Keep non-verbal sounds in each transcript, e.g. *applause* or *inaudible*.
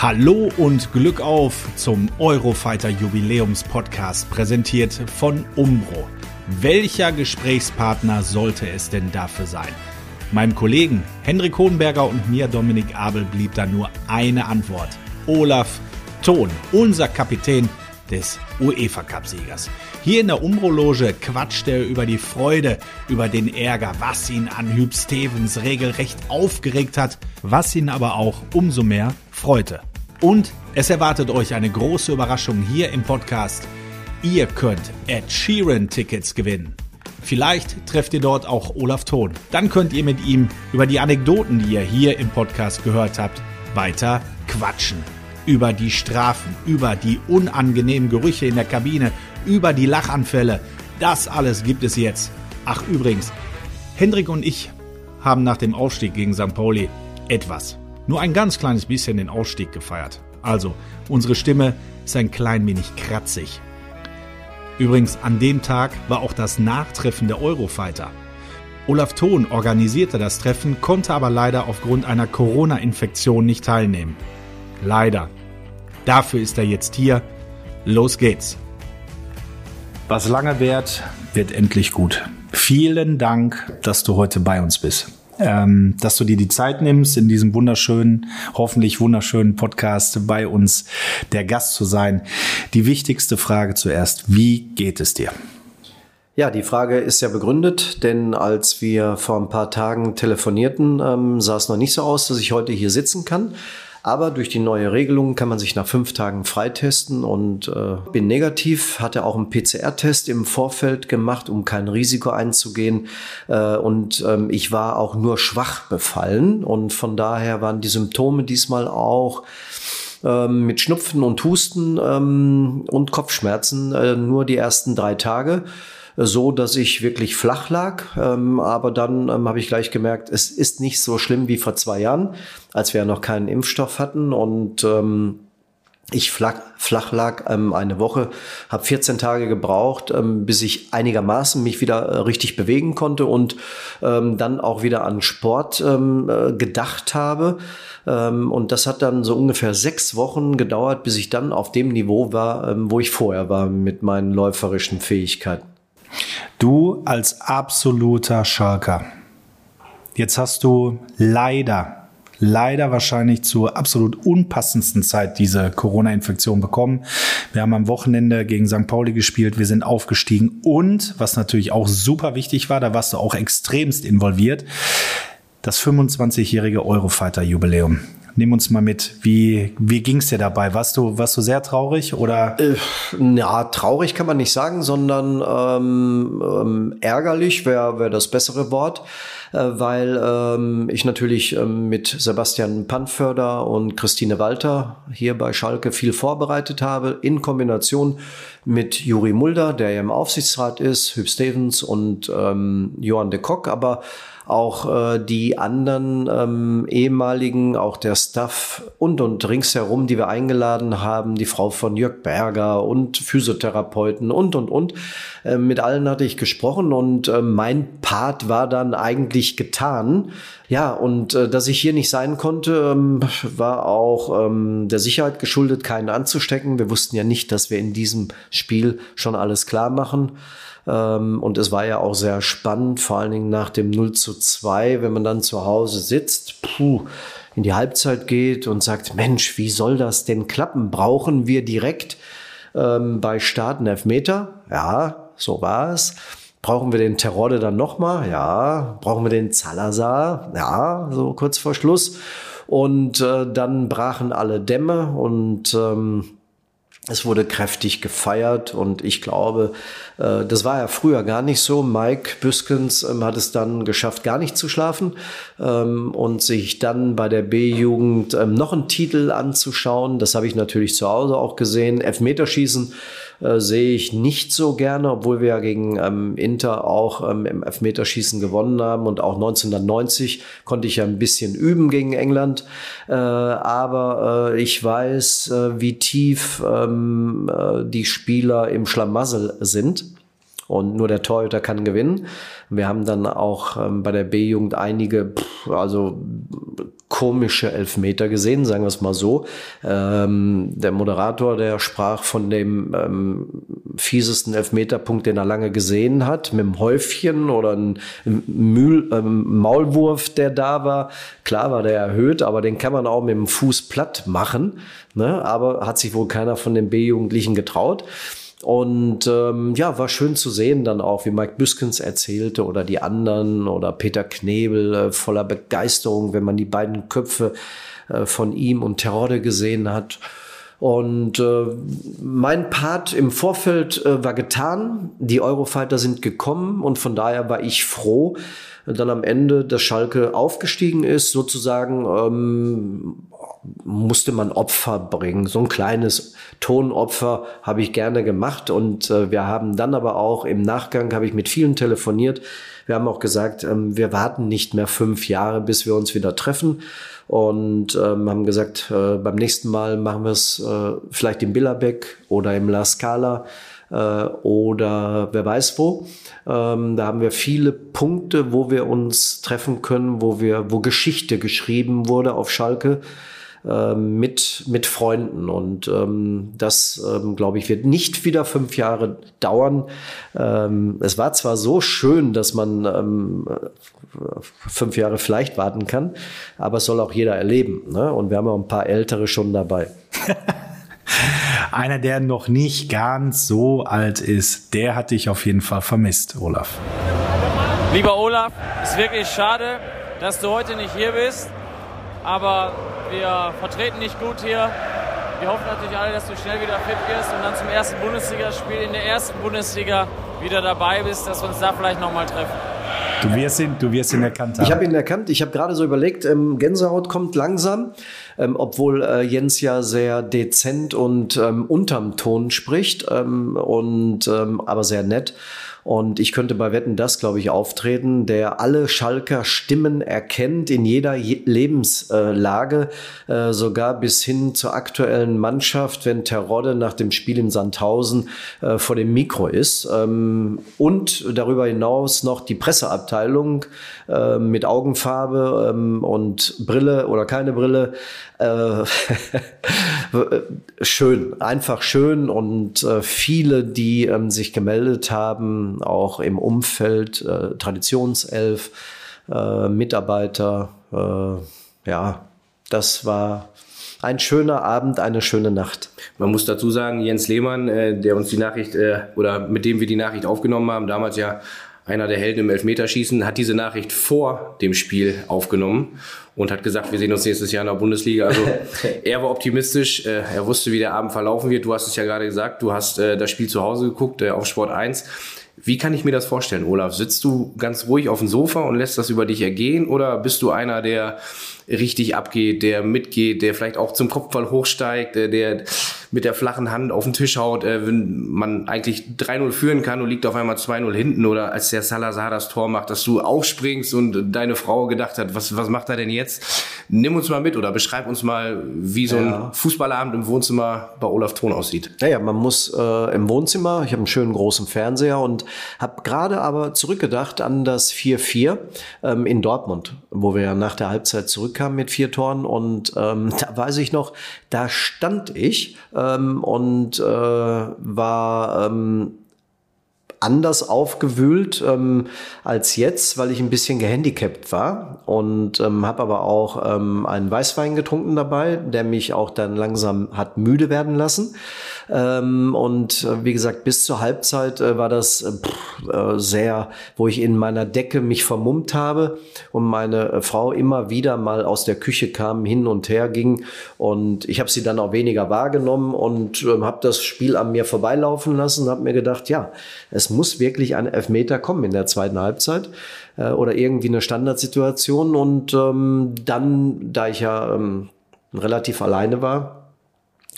Hallo und Glück auf zum Eurofighter Jubiläums Podcast, präsentiert von Umbro. Welcher Gesprächspartner sollte es denn dafür sein? Meinem Kollegen Hendrik Hohenberger und mir Dominik Abel blieb da nur eine Antwort. Olaf Thon, unser Kapitän des UEFA Cup-Siegers. Hier in der Umbro-Loge quatscht er über die Freude, über den Ärger, was ihn an Hüb Stevens regelrecht aufgeregt hat, was ihn aber auch umso mehr freute. Und es erwartet euch eine große Überraschung hier im Podcast. Ihr könnt Ed Sheeran Tickets gewinnen. Vielleicht trefft ihr dort auch Olaf Thon. Dann könnt ihr mit ihm über die Anekdoten, die ihr hier im Podcast gehört habt, weiter quatschen. Über die Strafen, über die unangenehmen Gerüche in der Kabine, über die Lachanfälle. Das alles gibt es jetzt. Ach übrigens, Hendrik und ich haben nach dem Aufstieg gegen St. Pauli etwas nur ein ganz kleines bisschen den Ausstieg gefeiert. Also, unsere Stimme ist ein klein wenig kratzig. Übrigens, an dem Tag war auch das Nachtreffen der Eurofighter. Olaf Thon organisierte das Treffen, konnte aber leider aufgrund einer Corona-Infektion nicht teilnehmen. Leider. Dafür ist er jetzt hier. Los geht's. Was lange währt, wird endlich gut. Vielen Dank, dass du heute bei uns bist ähm, dass du dir die Zeit nimmst, in diesem wunderschönen, hoffentlich wunderschönen Podcast bei uns der Gast zu sein. Die wichtigste Frage zuerst, wie geht es dir? Ja, die Frage ist ja begründet, denn als wir vor ein paar Tagen telefonierten, ähm, sah es noch nicht so aus, dass ich heute hier sitzen kann. Aber durch die neue Regelung kann man sich nach fünf Tagen freitesten und äh, bin negativ, hatte auch einen PCR-Test im Vorfeld gemacht, um kein Risiko einzugehen. Äh, und ähm, ich war auch nur schwach befallen und von daher waren die Symptome diesmal auch ähm, mit Schnupfen und Husten ähm, und Kopfschmerzen äh, nur die ersten drei Tage so, dass ich wirklich flach lag. Ähm, aber dann ähm, habe ich gleich gemerkt, es ist nicht so schlimm wie vor zwei Jahren, als wir ja noch keinen Impfstoff hatten. Und ähm, ich flach, flach lag ähm, eine Woche, habe 14 Tage gebraucht, ähm, bis ich einigermaßen mich wieder äh, richtig bewegen konnte und ähm, dann auch wieder an Sport ähm, äh, gedacht habe. Ähm, und das hat dann so ungefähr sechs Wochen gedauert, bis ich dann auf dem Niveau war, ähm, wo ich vorher war mit meinen läuferischen Fähigkeiten. Du als absoluter Schalker. Jetzt hast du leider, leider wahrscheinlich zur absolut unpassendsten Zeit diese Corona-Infektion bekommen. Wir haben am Wochenende gegen St. Pauli gespielt, wir sind aufgestiegen und, was natürlich auch super wichtig war, da warst du auch extremst involviert, das 25-jährige Eurofighter-Jubiläum. Nimm uns mal mit. Wie, wie ging es dir dabei? Warst du, warst du sehr traurig oder? Äh, ja, traurig kann man nicht sagen, sondern ähm, ähm, ärgerlich wäre wär das bessere Wort, äh, weil ähm, ich natürlich ähm, mit Sebastian Panförder und Christine Walter hier bei Schalke viel vorbereitet habe, in Kombination mit Juri Mulder, der ja im Aufsichtsrat ist, Hüb Stevens und ähm, Johann de Kock, aber auch äh, die anderen ähm, ehemaligen, auch der Staff und und ringsherum, die wir eingeladen haben, die Frau von Jörg Berger und Physiotherapeuten und und und. Äh, mit allen hatte ich gesprochen und äh, mein Part war dann eigentlich getan. Ja, und äh, dass ich hier nicht sein konnte, ähm, war auch ähm, der Sicherheit geschuldet, keinen anzustecken. Wir wussten ja nicht, dass wir in diesem Spiel schon alles klar machen. Ähm, und es war ja auch sehr spannend, vor allen Dingen nach dem 0 zu 2, wenn man dann zu Hause sitzt, puh, in die Halbzeit geht und sagt, Mensch, wie soll das denn klappen? Brauchen wir direkt ähm, bei Start einen Elfmeter? Ja, so war es. Brauchen wir den Terrorde dann nochmal? Ja. Brauchen wir den Salazar? Ja, so kurz vor Schluss. Und äh, dann brachen alle Dämme und ähm, es wurde kräftig gefeiert und ich glaube, das war ja früher gar nicht so. Mike Büskens ähm, hat es dann geschafft, gar nicht zu schlafen ähm, und sich dann bei der B-Jugend ähm, noch einen Titel anzuschauen. Das habe ich natürlich zu Hause auch gesehen. Elfmeterschießen äh, sehe ich nicht so gerne, obwohl wir ja gegen Inter auch im Elfmeterschießen gewonnen haben und auch 1990 konnte ich ja ein bisschen üben gegen England. Äh, aber äh, ich weiß, äh, wie tief äh, die Spieler im Schlamassel sind. Und nur der Torhüter kann gewinnen. Wir haben dann auch ähm, bei der B-Jugend einige, pff, also komische Elfmeter gesehen, sagen wir es mal so. Ähm, der Moderator, der sprach von dem ähm, fiesesten Elfmeterpunkt, den er lange gesehen hat, mit einem Häufchen oder einem Mühl, ähm, Maulwurf, der da war. Klar war der erhöht, aber den kann man auch mit dem Fuß platt machen. Ne? Aber hat sich wohl keiner von den B-Jugendlichen getraut. Und ähm, ja, war schön zu sehen dann auch, wie Mike Büskens erzählte oder die anderen oder Peter Knebel äh, voller Begeisterung, wenn man die beiden Köpfe äh, von ihm und Terrorde gesehen hat. Und äh, mein Part im Vorfeld äh, war getan. Die Eurofighter sind gekommen und von daher war ich froh, dann am Ende, dass Schalke aufgestiegen ist, sozusagen ähm, musste man Opfer bringen. So ein kleines Tonopfer habe ich gerne gemacht und äh, wir haben dann aber auch im Nachgang habe ich mit vielen telefoniert. Wir haben auch gesagt, ähm, wir warten nicht mehr fünf Jahre, bis wir uns wieder treffen und ähm, haben gesagt, äh, beim nächsten Mal machen wir es äh, vielleicht im Billerbeck oder im La Scala äh, oder wer weiß wo. Ähm, da haben wir viele Punkte, wo wir uns treffen können, wo wir, wo Geschichte geschrieben wurde auf Schalke ähm, mit, mit Freunden. Und ähm, das, ähm, glaube ich, wird nicht wieder fünf Jahre dauern. Ähm, es war zwar so schön, dass man ähm, fünf Jahre vielleicht warten kann, aber es soll auch jeder erleben. Ne? Und wir haben auch ein paar Ältere schon dabei. *laughs* Einer, der noch nicht ganz so alt ist, der hat dich auf jeden Fall vermisst, Olaf. Lieber Olaf, ist wirklich schade, dass du heute nicht hier bist, aber wir vertreten dich gut hier. Wir hoffen natürlich alle, dass du schnell wieder fit wirst und dann zum ersten Bundesligaspiel in der ersten Bundesliga wieder dabei bist, dass wir uns da vielleicht nochmal treffen. Du wirst ihn, du wirst ihn erkannt haben. Ich habe ihn erkannt. Ich habe gerade so überlegt, ähm, Gänsehaut kommt langsam, ähm, obwohl äh, Jens ja sehr dezent und ähm, unterm Ton spricht ähm, und ähm, aber sehr nett. Und ich könnte bei Wetten das, glaube ich, auftreten, der alle Schalker Stimmen erkennt in jeder Lebenslage, äh, sogar bis hin zur aktuellen Mannschaft, wenn Terodde nach dem Spiel in Sandhausen äh, vor dem Mikro ist. Ähm, und darüber hinaus noch die Presseabteilung äh, mit Augenfarbe ähm, und Brille oder keine Brille. *laughs* schön, einfach schön und viele, die ähm, sich gemeldet haben, auch im Umfeld, äh, Traditionself, äh, Mitarbeiter. Äh, ja, das war ein schöner Abend, eine schöne Nacht. Man muss dazu sagen, Jens Lehmann, äh, der uns die Nachricht äh, oder mit dem wir die Nachricht aufgenommen haben, damals ja einer der Helden im Elfmeterschießen, hat diese Nachricht vor dem Spiel aufgenommen und hat gesagt, wir sehen uns nächstes Jahr in der Bundesliga. Also *laughs* er war optimistisch, äh, er wusste, wie der Abend verlaufen wird. Du hast es ja gerade gesagt, du hast äh, das Spiel zu Hause geguckt äh, auf Sport 1. Wie kann ich mir das vorstellen, Olaf? Sitzt du ganz ruhig auf dem Sofa und lässt das über dich ergehen oder bist du einer, der richtig abgeht, der mitgeht, der vielleicht auch zum Kopfball hochsteigt, der, der mit der flachen Hand auf den Tisch haut, äh, wenn man eigentlich 3-0 führen kann und liegt auf einmal 2-0 hinten oder als der Salazar das Tor macht, dass du aufspringst und deine Frau gedacht hat, was, was macht er denn jetzt? Nimm uns mal mit oder beschreib uns mal, wie so ein ja. Fußballabend im Wohnzimmer bei Olaf Thon aussieht. Naja, man muss äh, im Wohnzimmer, ich habe einen schönen großen Fernseher und habe gerade aber zurückgedacht an das 4-4 ähm, in Dortmund, wo wir nach der Halbzeit zurückkamen mit vier Toren und ähm, *laughs* da weiß ich noch, da stand ich ähm, und äh, war ähm, anders aufgewühlt ähm, als jetzt, weil ich ein bisschen gehandicapt war und ähm, habe aber auch ähm, einen Weißwein getrunken dabei, der mich auch dann langsam hat müde werden lassen. Ähm, und äh, wie gesagt, bis zur Halbzeit äh, war das äh, pff, äh, sehr, wo ich in meiner Decke mich vermummt habe und meine äh, Frau immer wieder mal aus der Küche kam, hin und her ging und ich habe sie dann auch weniger wahrgenommen und äh, habe das Spiel an mir vorbeilaufen lassen und habe mir gedacht, ja, es muss wirklich ein Elfmeter kommen in der zweiten Halbzeit äh, oder irgendwie eine Standardsituation und ähm, dann, da ich ja ähm, relativ alleine war,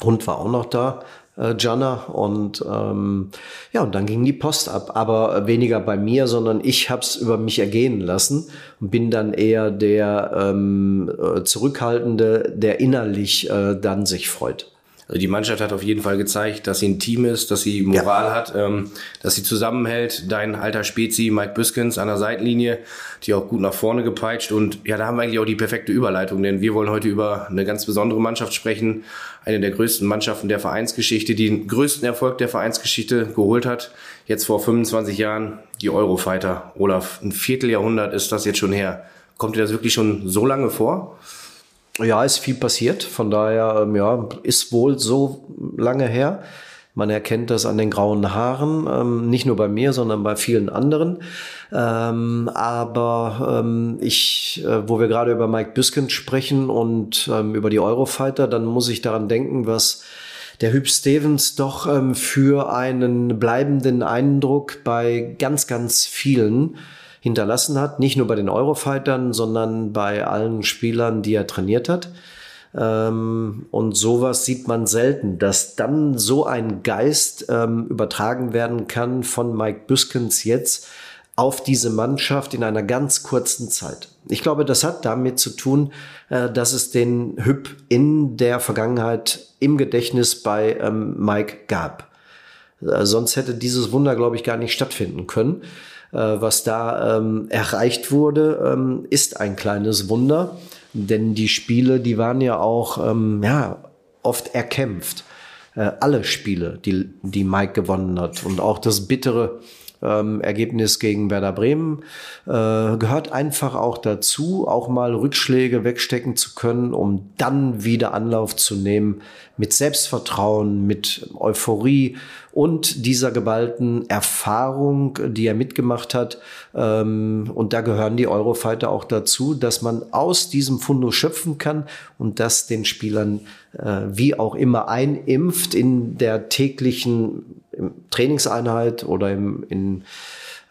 Hund war auch noch da, äh, Jana. Und ähm, ja, und dann ging die Post ab. Aber weniger bei mir, sondern ich habe es über mich ergehen lassen und bin dann eher der ähm, äh, Zurückhaltende, der innerlich äh, dann sich freut. Also die Mannschaft hat auf jeden Fall gezeigt, dass sie ein Team ist, dass sie Moral ja. hat, ähm, dass sie zusammenhält. Dein alter Spezi, Mike Biskins an der Seitenlinie, die auch gut nach vorne gepeitscht. Und ja, da haben wir eigentlich auch die perfekte Überleitung, denn wir wollen heute über eine ganz besondere Mannschaft sprechen. Eine der größten Mannschaften der Vereinsgeschichte, die den größten Erfolg der Vereinsgeschichte geholt hat. Jetzt vor 25 Jahren die Eurofighter. Olaf, ein Vierteljahrhundert ist das jetzt schon her. Kommt dir das wirklich schon so lange vor? Ja, ist viel passiert. Von daher, ähm, ja, ist wohl so lange her. Man erkennt das an den grauen Haaren, ähm, nicht nur bei mir, sondern bei vielen anderen. Ähm, aber ähm, ich, äh, wo wir gerade über Mike Biskent sprechen und ähm, über die Eurofighter, dann muss ich daran denken, was der Hüb Stevens doch ähm, für einen bleibenden Eindruck bei ganz, ganz vielen hinterlassen hat. Nicht nur bei den Eurofightern, sondern bei allen Spielern, die er trainiert hat. Ähm, und sowas sieht man selten, dass dann so ein Geist ähm, übertragen werden kann von Mike Büskens jetzt auf diese Mannschaft in einer ganz kurzen Zeit. Ich glaube, das hat damit zu tun, äh, dass es den Hüb in der Vergangenheit im Gedächtnis bei ähm, Mike gab. Äh, sonst hätte dieses Wunder, glaube ich, gar nicht stattfinden können. Äh, was da ähm, erreicht wurde, ähm, ist ein kleines Wunder, denn die Spiele, die waren ja auch ähm, ja, oft erkämpft. Äh, alle Spiele, die, die Mike gewonnen hat und auch das bittere ähm, Ergebnis gegen Werder Bremen äh, gehört einfach auch dazu, auch mal Rückschläge wegstecken zu können, um dann wieder Anlauf zu nehmen mit Selbstvertrauen, mit Euphorie und dieser geballten Erfahrung, die er mitgemacht hat. Ähm, und da gehören die Eurofighter auch dazu, dass man aus diesem Fundus schöpfen kann und das den Spielern äh, wie auch immer einimpft in der täglichen Trainingseinheit oder im, in,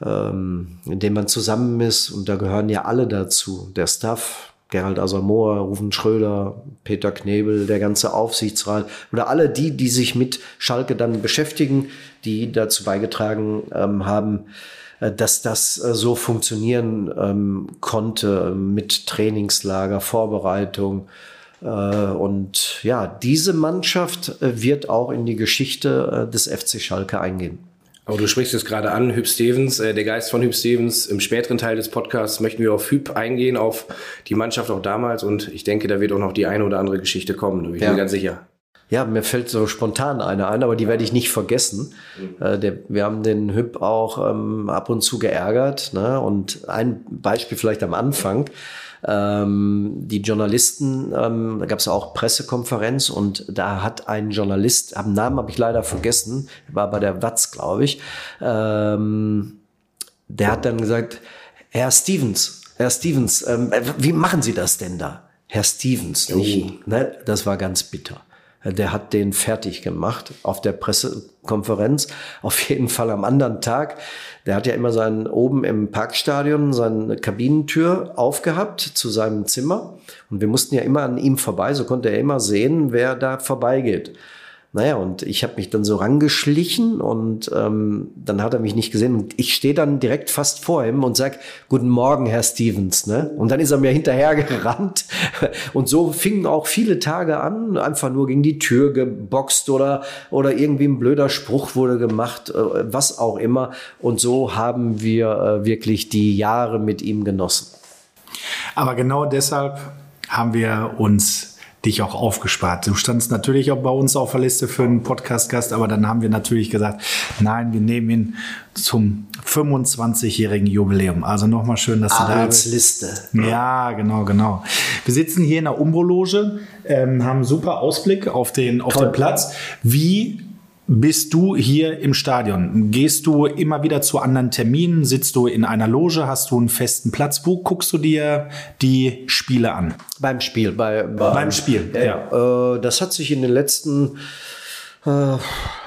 ähm, in dem man zusammen ist. Und da gehören ja alle dazu. Der Staff, Gerald Asamoah, Rufen Schröder, Peter Knebel, der ganze Aufsichtsrat oder alle die, die sich mit Schalke dann beschäftigen, die dazu beigetragen ähm, haben, äh, dass das äh, so funktionieren ähm, konnte mit Trainingslager, Vorbereitung, und ja, diese Mannschaft äh, wird auch in die Geschichte äh, des FC Schalke eingehen. Aber du sprichst es gerade an, Hüb Stevens, der Geist von Hüb Stevens. Im späteren Teil des Podcasts möchten wir auf Hüb eingehen, auf die Mannschaft auch damals. Und ich denke, da wird auch noch die eine oder andere Geschichte kommen, da bin ich ja. mir ganz sicher. Ja, mir fällt so spontan eine ein, aber die werde ich nicht vergessen. Mhm. Äh, der, wir haben den Hüb auch ähm, ab und zu geärgert. Ne? Und ein Beispiel vielleicht am Anfang. Ähm, die Journalisten, ähm, da gab es auch Pressekonferenz und da hat ein Journalist, am Namen habe ich leider vergessen, war bei der Watz, glaube ich, ähm, der hat dann gesagt, Herr Stevens, Herr Stevens, ähm, wie machen Sie das denn da? Herr Stevens, nicht, oh. ne? das war ganz bitter. Der hat den fertig gemacht auf der Pressekonferenz. Auf jeden Fall am anderen Tag. Der hat ja immer seinen oben im Parkstadion seine Kabinentür aufgehabt zu seinem Zimmer. Und wir mussten ja immer an ihm vorbei. So konnte er immer sehen, wer da vorbeigeht. Naja, und ich habe mich dann so rangeschlichen und ähm, dann hat er mich nicht gesehen. Und ich stehe dann direkt fast vor ihm und sag, Guten Morgen, Herr Stevens. Ne? Und dann ist er mir hinterher gerannt. *laughs* Und so fingen auch viele Tage an, einfach nur gegen die Tür geboxt oder, oder irgendwie ein blöder Spruch wurde gemacht, äh, was auch immer. Und so haben wir äh, wirklich die Jahre mit ihm genossen. Aber genau deshalb haben wir uns dich auch aufgespart. Du standst natürlich auch bei uns auf der Liste für einen Podcast-Gast, aber dann haben wir natürlich gesagt, nein, wir nehmen ihn zum 25-jährigen Jubiläum. Also nochmal schön, dass du da bist. Liste. Ja, genau, genau. Wir sitzen hier in der Umbro-Loge, ähm, haben super Ausblick auf den, auf den Platz. Wie bist du hier im Stadion? Gehst du immer wieder zu anderen Terminen? Sitzt du in einer Loge? Hast du einen festen Platz? Wo guckst du dir die Spiele an? Beim Spiel. Bei, bei beim Spiel, äh, ja. Äh, das hat sich in den letzten äh,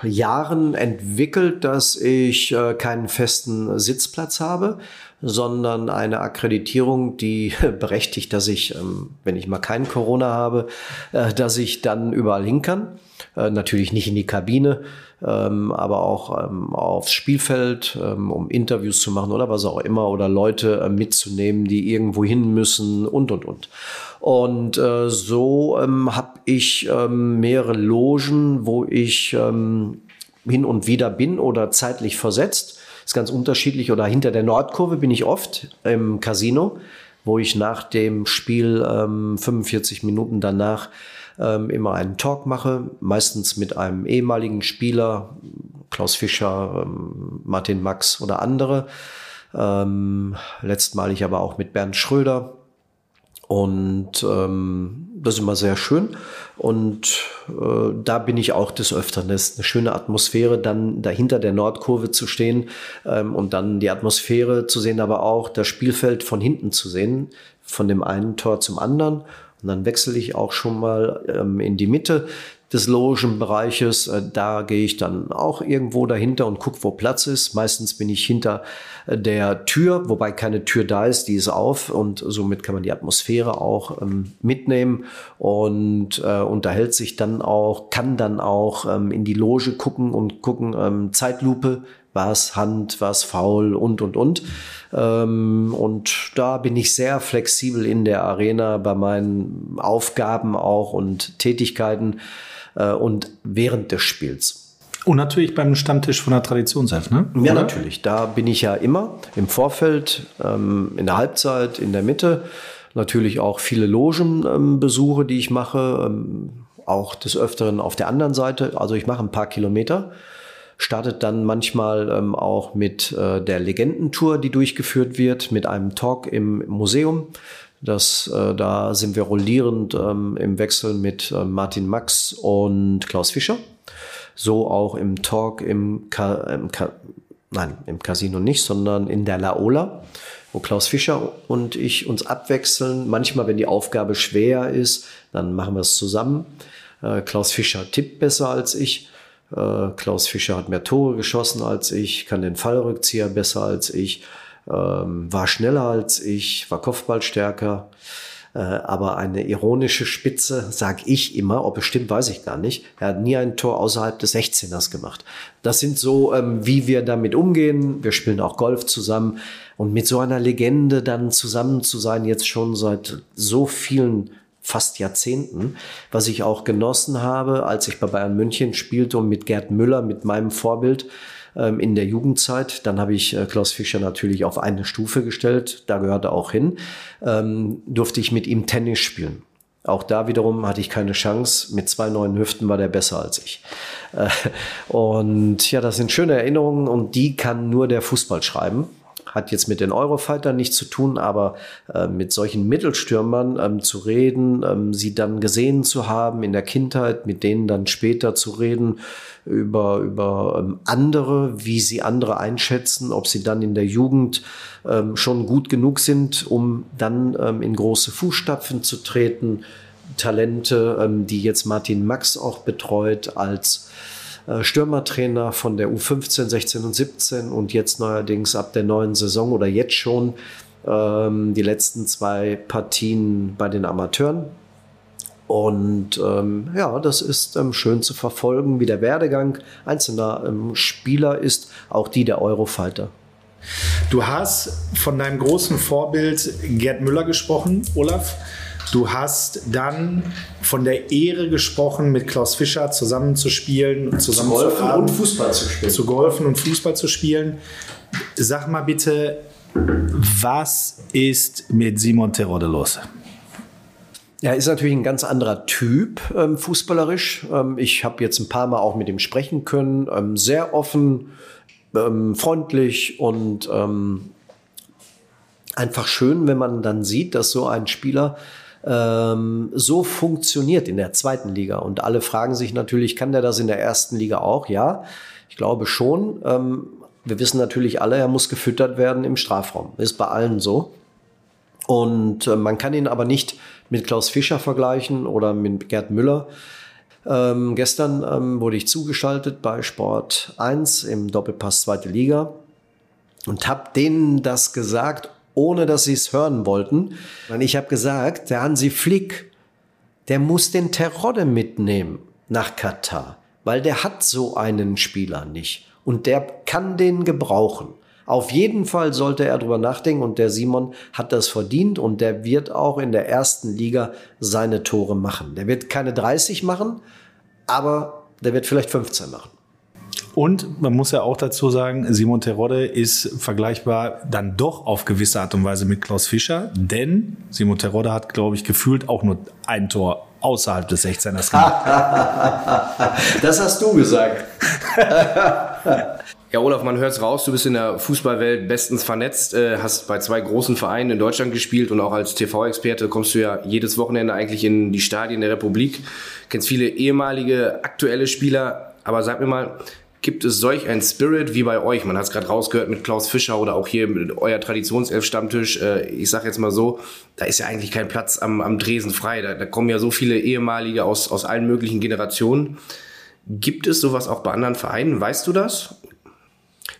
Jahren entwickelt, dass ich äh, keinen festen Sitzplatz habe, sondern eine Akkreditierung, die *laughs* berechtigt, dass ich, ähm, wenn ich mal kein Corona habe, äh, dass ich dann überall hin kann. Äh, natürlich nicht in die Kabine, ähm, aber auch ähm, aufs Spielfeld, um Interviews zu machen oder was auch immer oder Leute äh, mitzunehmen, die irgendwo hin müssen und und und. Und so habe ich mehrere Logen, wo ich hin und wieder bin oder zeitlich versetzt. Ist ganz unterschiedlich. Oder hinter der Nordkurve bin ich oft im Casino, wo ich nach dem Spiel ähm, 45 Minuten danach ähm, immer einen Talk mache, meistens mit einem ehemaligen Spieler, Klaus Fischer, ähm, Martin Max oder andere. Ähm, letztmalig aber auch mit Bernd Schröder. Und ähm, das ist immer sehr schön. Und äh, da bin ich auch des Öfteren. Das ist eine schöne Atmosphäre, dann dahinter der Nordkurve zu stehen ähm, und dann die Atmosphäre zu sehen, aber auch das Spielfeld von hinten zu sehen, von dem einen Tor zum anderen und dann wechsle ich auch schon mal ähm, in die Mitte des Logenbereiches. Äh, da gehe ich dann auch irgendwo dahinter und gucke, wo Platz ist. Meistens bin ich hinter äh, der Tür, wobei keine Tür da ist, die ist auf und somit kann man die Atmosphäre auch ähm, mitnehmen und äh, unterhält sich dann auch, kann dann auch ähm, in die Loge gucken und gucken, ähm, Zeitlupe, was Hand, was faul und, und, und. Ähm, und da bin ich sehr flexibel in der Arena bei meinen Aufgaben auch und Tätigkeiten äh, und während des Spiels. Und natürlich beim Stammtisch von der Traditionself, ne? Ja, natürlich. Da bin ich ja immer im Vorfeld, ähm, in der Halbzeit, in der Mitte. Natürlich auch viele Logenbesuche, ähm, die ich mache. Ähm, auch des Öfteren auf der anderen Seite. Also ich mache ein paar Kilometer startet dann manchmal ähm, auch mit äh, der Legendentour, die durchgeführt wird, mit einem Talk im Museum. Das, äh, da sind wir rollierend ähm, im Wechsel mit äh, Martin Max und Klaus Fischer. So auch im Talk im, Ka im Ka nein, im Casino nicht, sondern in der Laola, wo Klaus Fischer und ich uns abwechseln. Manchmal, wenn die Aufgabe schwer ist, dann machen wir es zusammen. Äh, Klaus Fischer tippt besser als ich. Äh, Klaus Fischer hat mehr Tore geschossen als ich, kann den Fallrückzieher besser als ich, ähm, war schneller als ich, war Kopfballstärker. Äh, aber eine ironische Spitze, sag ich immer, ob es stimmt, weiß ich gar nicht. Er hat nie ein Tor außerhalb des 16ers gemacht. Das sind so, ähm, wie wir damit umgehen. Wir spielen auch Golf zusammen. Und mit so einer Legende dann zusammen zu sein, jetzt schon seit so vielen fast Jahrzehnten, was ich auch genossen habe, als ich bei Bayern München spielte und mit Gerd Müller, mit meinem Vorbild ähm, in der Jugendzeit. Dann habe ich äh, Klaus Fischer natürlich auf eine Stufe gestellt, da gehörte auch hin, ähm, durfte ich mit ihm Tennis spielen. Auch da wiederum hatte ich keine Chance. Mit zwei neuen Hüften war der besser als ich. Äh, und ja, das sind schöne Erinnerungen und die kann nur der Fußball schreiben hat jetzt mit den Eurofightern nichts zu tun, aber äh, mit solchen Mittelstürmern ähm, zu reden, ähm, sie dann gesehen zu haben in der Kindheit, mit denen dann später zu reden über, über ähm, andere, wie sie andere einschätzen, ob sie dann in der Jugend ähm, schon gut genug sind, um dann ähm, in große Fußstapfen zu treten. Talente, ähm, die jetzt Martin Max auch betreut als Stürmertrainer von der U15, 16 und 17 und jetzt neuerdings ab der neuen Saison oder jetzt schon ähm, die letzten zwei Partien bei den Amateuren. Und ähm, ja, das ist ähm, schön zu verfolgen, wie der Werdegang einzelner ähm, Spieler ist, auch die der Eurofighter. Du hast von deinem großen Vorbild Gerd Müller gesprochen, Olaf. Du hast dann von der Ehre gesprochen, mit Klaus Fischer zusammenzuspielen, zusammen zu golfen zu und Fußball zu spielen. Zu golfen und Fußball zu spielen. Sag mal bitte, was ist mit Simon Terodde los? Er ist natürlich ein ganz anderer Typ ähm, fußballerisch. Ähm, ich habe jetzt ein paar Mal auch mit ihm sprechen können. Ähm, sehr offen, ähm, freundlich und ähm, einfach schön, wenn man dann sieht, dass so ein Spieler ähm, so funktioniert in der zweiten Liga. Und alle fragen sich natürlich, kann der das in der ersten Liga auch? Ja, ich glaube schon. Ähm, wir wissen natürlich alle, er muss gefüttert werden im Strafraum. Ist bei allen so. Und äh, man kann ihn aber nicht mit Klaus Fischer vergleichen oder mit Gerd Müller. Ähm, gestern ähm, wurde ich zugeschaltet bei Sport 1 im Doppelpass zweite Liga. und habe denen das gesagt, ohne dass sie es hören wollten. Und ich habe gesagt, der Hansi Flick, der muss den Terodde mitnehmen nach Katar, weil der hat so einen Spieler nicht und der kann den gebrauchen. Auf jeden Fall sollte er drüber nachdenken und der Simon hat das verdient und der wird auch in der ersten Liga seine Tore machen. Der wird keine 30 machen, aber der wird vielleicht 15 machen. Und man muss ja auch dazu sagen, Simon Terodde ist vergleichbar dann doch auf gewisse Art und Weise mit Klaus Fischer, denn Simon Terodde hat, glaube ich, gefühlt auch nur ein Tor außerhalb des 16ers gemacht. *laughs* das hast du gesagt. *laughs* Ja, Olaf, man hört's raus, du bist in der Fußballwelt bestens vernetzt, äh, hast bei zwei großen Vereinen in Deutschland gespielt und auch als TV-Experte kommst du ja jedes Wochenende eigentlich in die Stadien der Republik, kennst viele ehemalige, aktuelle Spieler, aber sag mir mal, Gibt es solch ein Spirit wie bei euch? Man hat es gerade rausgehört mit Klaus Fischer oder auch hier mit euer Traditionself-Stammtisch. Äh, ich sage jetzt mal so, da ist ja eigentlich kein Platz am, am Dresen frei. Da, da kommen ja so viele ehemalige aus, aus allen möglichen Generationen. Gibt es sowas auch bei anderen Vereinen? Weißt du das?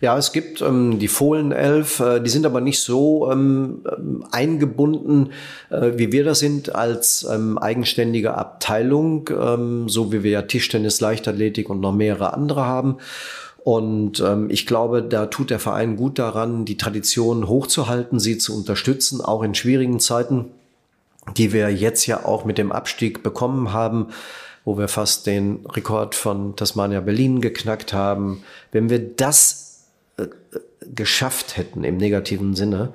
Ja, es gibt ähm, die Fohlenelf, äh, die sind aber nicht so ähm, ähm, eingebunden, äh, wie wir das sind, als ähm, eigenständige Abteilung, ähm, so wie wir ja Tischtennis, Leichtathletik und noch mehrere andere haben. Und ähm, ich glaube, da tut der Verein gut daran, die Tradition hochzuhalten, sie zu unterstützen, auch in schwierigen Zeiten, die wir jetzt ja auch mit dem Abstieg bekommen haben wo wir fast den Rekord von Tasmania Berlin geknackt haben. Wenn wir das geschafft hätten im negativen Sinne,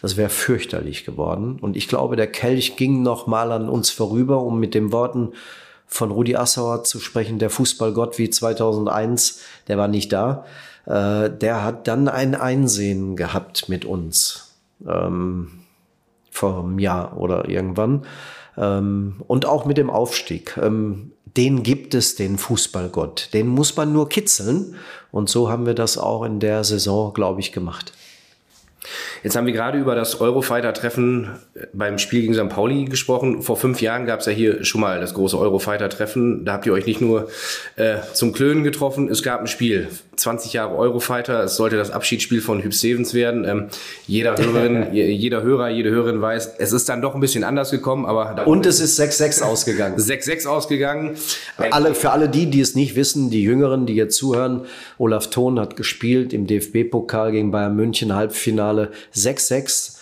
das wäre fürchterlich geworden. Und ich glaube, der Kelch ging noch mal an uns vorüber, um mit den Worten von Rudi Assauer zu sprechen, der Fußballgott wie 2001, der war nicht da. Äh, der hat dann ein Einsehen gehabt mit uns ähm, vor einem Jahr oder irgendwann. Ähm, und auch mit dem Aufstieg. Ähm, den gibt es, den Fußballgott. Den muss man nur kitzeln. Und so haben wir das auch in der Saison, glaube ich, gemacht. Jetzt haben wir gerade über das Eurofighter-Treffen beim Spiel gegen St. Pauli gesprochen. Vor fünf Jahren gab es ja hier schon mal das große Eurofighter-Treffen. Da habt ihr euch nicht nur äh, zum Klönen getroffen, es gab ein Spiel. 20 Jahre Eurofighter, es sollte das Abschiedsspiel von Hüb Stevens werden. Ähm, jeder Hörerin, *laughs* jeder Hörer, jede Hörerin weiß, es ist dann doch ein bisschen anders gekommen, aber... Und es ist 6-6 ausgegangen. 6-6 ausgegangen. Alle, für alle die, die es nicht wissen, die Jüngeren, die jetzt zuhören, Olaf Thon hat gespielt im DFB-Pokal gegen Bayern München, Halbfinale 6-6.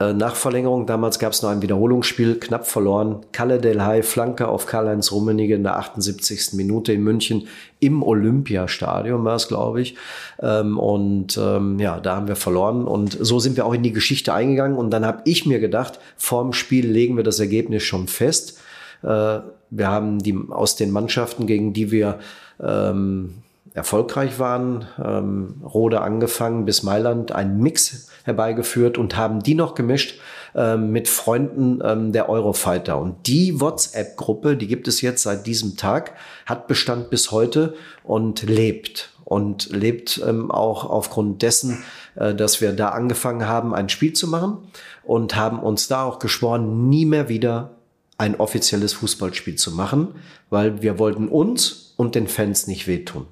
Äh, nach Verlängerung, damals gab es noch ein Wiederholungsspiel, knapp verloren. Kalle Del High, Flanke auf Karl-Heinz Rummenigge in der 78. Minute in München im Olympiastadion war es, glaube ich. Ähm, und ähm, ja, da haben wir verloren. Und so sind wir auch in die Geschichte eingegangen. Und dann habe ich mir gedacht, vorm Spiel legen wir das Ergebnis schon fest. Äh, wir haben die aus den Mannschaften, gegen die wir ähm, erfolgreich waren, ähm, Rode angefangen bis Mailand, einen Mix herbeigeführt und haben die noch gemischt ähm, mit Freunden ähm, der Eurofighter. Und die WhatsApp-Gruppe, die gibt es jetzt seit diesem Tag, hat Bestand bis heute und lebt. Und lebt ähm, auch aufgrund dessen, äh, dass wir da angefangen haben, ein Spiel zu machen und haben uns da auch geschworen, nie mehr wieder ein offizielles Fußballspiel zu machen, weil wir wollten uns und den Fans nicht wehtun.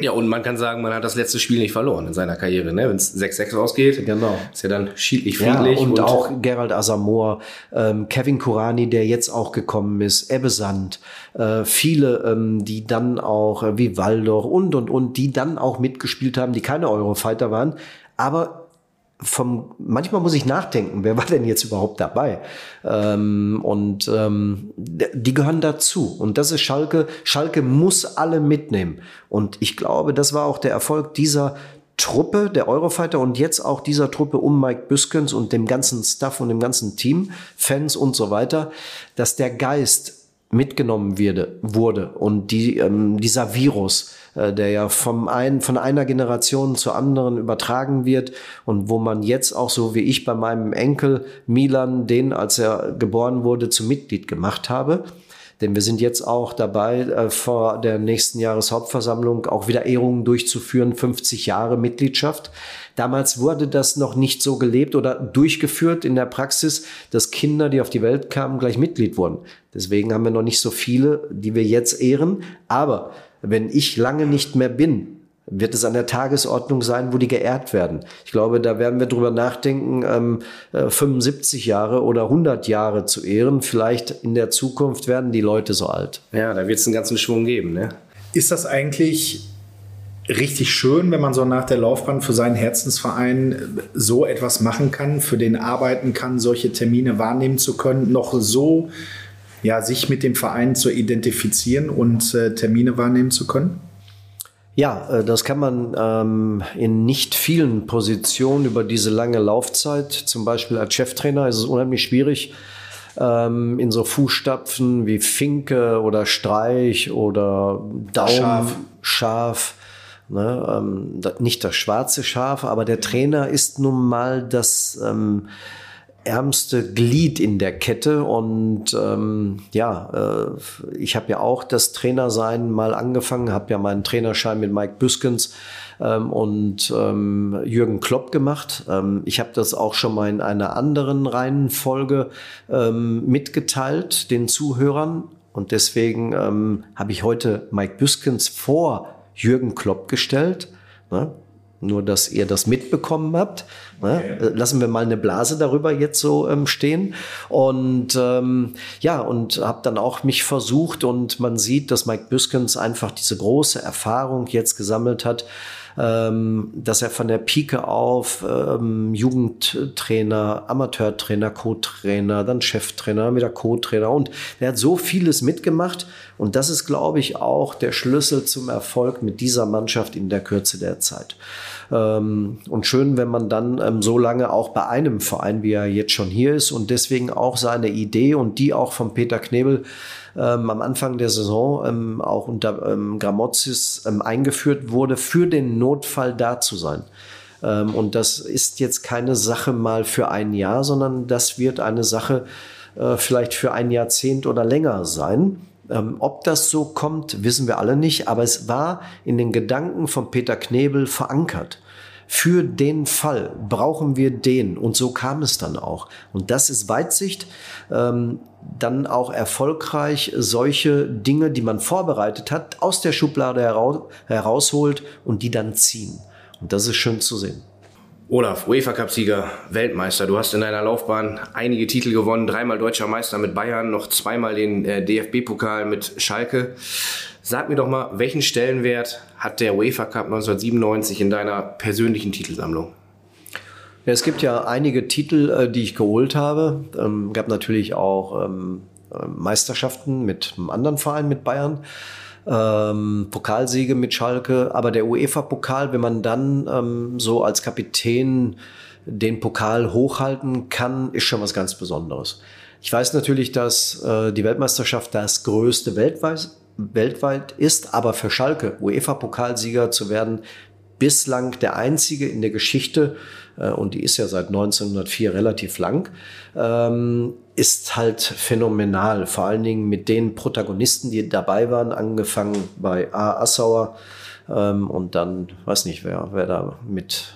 Ja, und man kann sagen, man hat das letzte Spiel nicht verloren in seiner Karriere. Ne? Wenn es 6-6 ausgeht, genau. ist ja dann schiedlich friedlich. Ja, und, und, auch Gerald Asamoah, ähm, Kevin Kurani, der jetzt auch gekommen ist, Ebbe Sand, äh, viele, ähm, die dann auch, äh, wie Waldorf und, und, und, die dann auch mitgespielt haben, die keine Eurofighter waren, aber vom, manchmal muss ich nachdenken, wer war denn jetzt überhaupt dabei? Ähm, und ähm, die gehören dazu. Und das ist Schalke. Schalke muss alle mitnehmen. Und ich glaube, das war auch der Erfolg dieser Truppe, der Eurofighter und jetzt auch dieser Truppe um Mike Büskens und dem ganzen Staff und dem ganzen Team, Fans und so weiter, dass der Geist mitgenommen wurde, wurde und die, ähm, dieser Virus, äh, der ja vom einen, von einer Generation zur anderen übertragen wird und wo man jetzt auch so wie ich bei meinem Enkel Milan den, als er geboren wurde, zum Mitglied gemacht habe. Denn wir sind jetzt auch dabei, äh, vor der nächsten Jahreshauptversammlung auch wieder Ehrungen durchzuführen, 50 Jahre Mitgliedschaft. Damals wurde das noch nicht so gelebt oder durchgeführt in der Praxis, dass Kinder, die auf die Welt kamen, gleich Mitglied wurden. Deswegen haben wir noch nicht so viele, die wir jetzt ehren. Aber wenn ich lange nicht mehr bin, wird es an der Tagesordnung sein, wo die geehrt werden. Ich glaube, da werden wir drüber nachdenken, ähm, 75 äh, Jahre oder 100 Jahre zu ehren. Vielleicht in der Zukunft werden die Leute so alt. Ja, da wird es einen ganzen Schwung geben. Ne? Ist das eigentlich richtig schön, wenn man so nach der Laufbahn für seinen Herzensverein so etwas machen kann, für den arbeiten kann, solche Termine wahrnehmen zu können, noch so ja, sich mit dem Verein zu identifizieren und äh, Termine wahrnehmen zu können? Ja, äh, das kann man ähm, in nicht vielen Positionen über diese lange Laufzeit, zum Beispiel als Cheftrainer, ist es unheimlich schwierig, ähm, in so Fußstapfen wie Finke oder Streich oder Daum, Schaf, Schaf ne, ähm, nicht das schwarze Schaf, aber der Trainer ist nun mal das ähm, ärmste Glied in der Kette. Und ähm, ja, äh, ich habe ja auch das Trainersein mal angefangen, habe ja meinen Trainerschein mit Mike Büskens ähm, und ähm, Jürgen Klopp gemacht. Ähm, ich habe das auch schon mal in einer anderen Reihenfolge ähm, mitgeteilt, den Zuhörern. Und deswegen ähm, habe ich heute Mike Büskens vor Jürgen Klopp gestellt. Ne? Nur, dass ihr das mitbekommen habt. Ne? Okay. Lassen wir mal eine Blase darüber jetzt so ähm, stehen. Und ähm, ja, und habe dann auch mich versucht und man sieht, dass Mike Büskens einfach diese große Erfahrung jetzt gesammelt hat ähm, dass er von der Pike auf ähm, Jugendtrainer, Amateurtrainer, Co-Trainer, dann Cheftrainer, wieder Co-Trainer und er hat so vieles mitgemacht und das ist, glaube ich, auch der Schlüssel zum Erfolg mit dieser Mannschaft in der Kürze der Zeit. Ähm, und schön, wenn man dann ähm, so lange auch bei einem Verein, wie er jetzt schon hier ist und deswegen auch seine Idee und die auch von Peter Knebel ähm, am Anfang der Saison auch unter Gramozis eingeführt wurde, für den Notfall da zu sein. Und das ist jetzt keine Sache mal für ein Jahr, sondern das wird eine Sache äh, vielleicht für ein Jahrzehnt oder länger sein. Ähm, ob das so kommt, wissen wir alle nicht, aber es war in den Gedanken von Peter Knebel verankert für den Fall brauchen wir den. Und so kam es dann auch. Und das ist Weitsicht. Ähm, dann auch erfolgreich solche Dinge, die man vorbereitet hat, aus der Schublade heraus, herausholt und die dann ziehen. Und das ist schön zu sehen. Olaf, UEFA Cup-Sieger, Weltmeister. Du hast in deiner Laufbahn einige Titel gewonnen, dreimal deutscher Meister mit Bayern, noch zweimal den äh, DFB-Pokal mit Schalke. Sag mir doch mal, welchen Stellenwert hat der UEFA Cup 1997 in deiner persönlichen Titelsammlung? Es gibt ja einige Titel, äh, die ich geholt habe. Ähm, gab natürlich auch ähm, äh, Meisterschaften mit einem anderen Verein, mit Bayern. Ähm, Pokalsiege mit Schalke, aber der UEFA-Pokal, wenn man dann ähm, so als Kapitän den Pokal hochhalten kann, ist schon was ganz Besonderes. Ich weiß natürlich, dass äh, die Weltmeisterschaft das größte weltweit weltweit ist, aber für Schalke UEFA-Pokalsieger zu werden, bislang der einzige in der Geschichte, äh, und die ist ja seit 1904 relativ lang, ähm, ist halt phänomenal. Vor allen Dingen mit den Protagonisten, die dabei waren, angefangen bei A. Assauer ähm, und dann, weiß nicht wer, wer da mit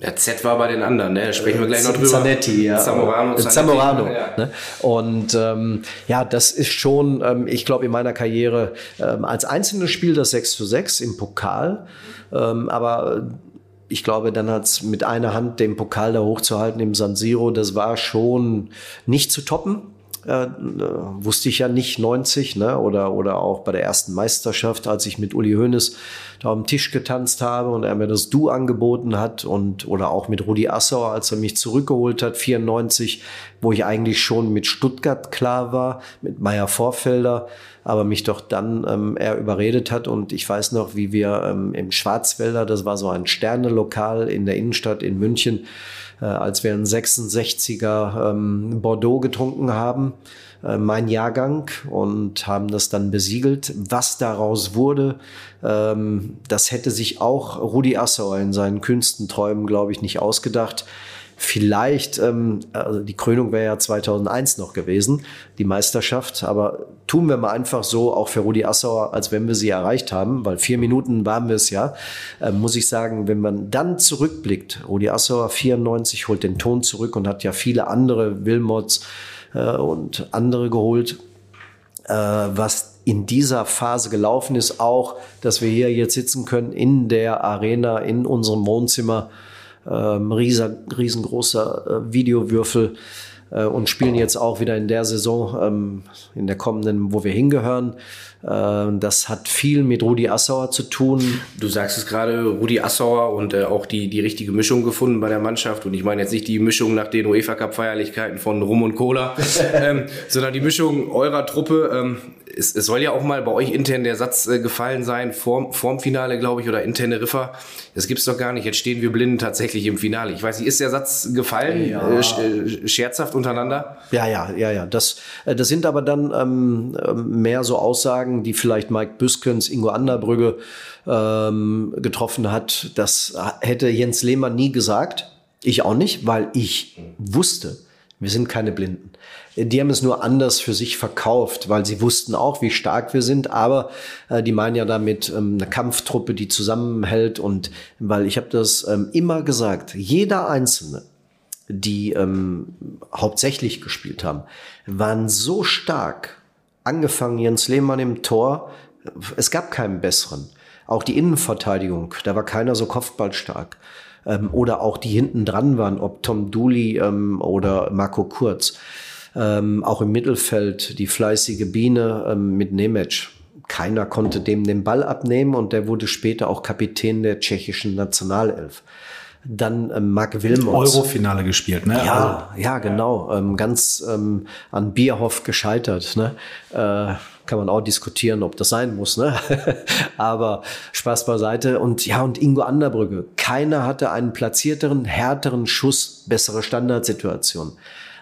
der Z war bei den anderen, ne? Da sprechen wir gleich noch drüber. Zanetti, ja. Zamorano. Zanetti, Zamorano. Ja. Ne? Und ähm, ja, das ist schon, ähm, ich glaube, in meiner Karriere ähm, als einzelnes Spiel das 6 zu 6 im Pokal. Ähm, aber ich glaube, dann hat's mit einer Hand den Pokal da hochzuhalten im San Siro, das war schon nicht zu toppen. Äh, äh, wusste ich ja nicht 90, ne? Oder, oder auch bei der ersten Meisterschaft, als ich mit Uli Hoeneß da am Tisch getanzt habe und er mir das Du angeboten hat und oder auch mit Rudi Assauer, als er mich zurückgeholt hat, 94, wo ich eigentlich schon mit Stuttgart klar war, mit Meier Vorfelder, aber mich doch dann ähm, er überredet hat und ich weiß noch, wie wir ähm, im Schwarzwälder, das war so ein Sternelokal in der Innenstadt in München, äh, als wir einen 66er ähm, Bordeaux getrunken haben, äh, mein Jahrgang, und haben das dann besiegelt. Was daraus wurde, ähm, das hätte sich auch Rudi Assauer in seinen kühnsten Träumen, glaube ich, nicht ausgedacht. Vielleicht, ähm, also die Krönung wäre ja 2001 noch gewesen, die Meisterschaft. Aber tun wir mal einfach so, auch für Rudi Assauer, als wenn wir sie erreicht haben, weil vier Minuten waren wir es ja, äh, muss ich sagen, wenn man dann zurückblickt, Rudi Assauer 94 holt den Ton zurück und hat ja viele andere Wilmots äh, und andere geholt äh, was in dieser Phase gelaufen ist, auch, dass wir hier jetzt sitzen können in der Arena, in unserem Wohnzimmer, ähm, riesen, riesengroßer äh, Videowürfel äh, und spielen jetzt auch wieder in der Saison, ähm, in der kommenden, wo wir hingehören. Äh, das hat viel mit Rudi Assauer zu tun. Du sagst es gerade, Rudi Assauer und äh, auch die, die richtige Mischung gefunden bei der Mannschaft. Und ich meine jetzt nicht die Mischung nach den UEFA Cup Feierlichkeiten von Rum und Cola, *laughs* ähm, sondern die Mischung eurer Truppe. Ähm, es, es soll ja auch mal bei euch intern der Satz äh, gefallen sein, vorm, vorm Finale, glaube ich, oder in Teneriffa. Das gibt's doch gar nicht. Jetzt stehen wir blinden tatsächlich im Finale. Ich weiß nicht, ist der Satz gefallen? Ja. Äh, scherzhaft untereinander? Ja, ja, ja, ja. Das, äh, das sind aber dann ähm, ähm, mehr so Aussagen, die vielleicht Mike Büskens, Ingo Anderbrügge ähm, getroffen hat. Das hätte Jens Lehmann nie gesagt. Ich auch nicht, weil ich wusste, wir sind keine Blinden. Die haben es nur anders für sich verkauft, weil sie wussten auch, wie stark wir sind. Aber äh, die meinen ja damit ähm, eine Kampftruppe, die zusammenhält. Und weil ich habe das ähm, immer gesagt, jeder Einzelne, die ähm, hauptsächlich gespielt haben, waren so stark. Angefangen Jens Lehmann im Tor, es gab keinen besseren. Auch die Innenverteidigung, da war keiner so kopfballstark ähm, oder auch die hinten dran waren, ob Tom Dooley ähm, oder Marco Kurz. Ähm, auch im Mittelfeld die fleißige Biene ähm, mit Nemec. Keiner konnte dem den Ball abnehmen und der wurde später auch Kapitän der tschechischen Nationalelf. Dann ähm, Marc Wilmots. Eurofinale gespielt, ne? Ja, also, ja, genau. Ähm, ganz ähm, an Bierhoff gescheitert. Ne? Äh, kann man auch diskutieren, ob das sein muss. Ne? *laughs* Aber Spaß beiseite. Und ja, und Ingo Anderbrügge. Keiner hatte einen platzierteren, härteren Schuss, bessere Standardsituation.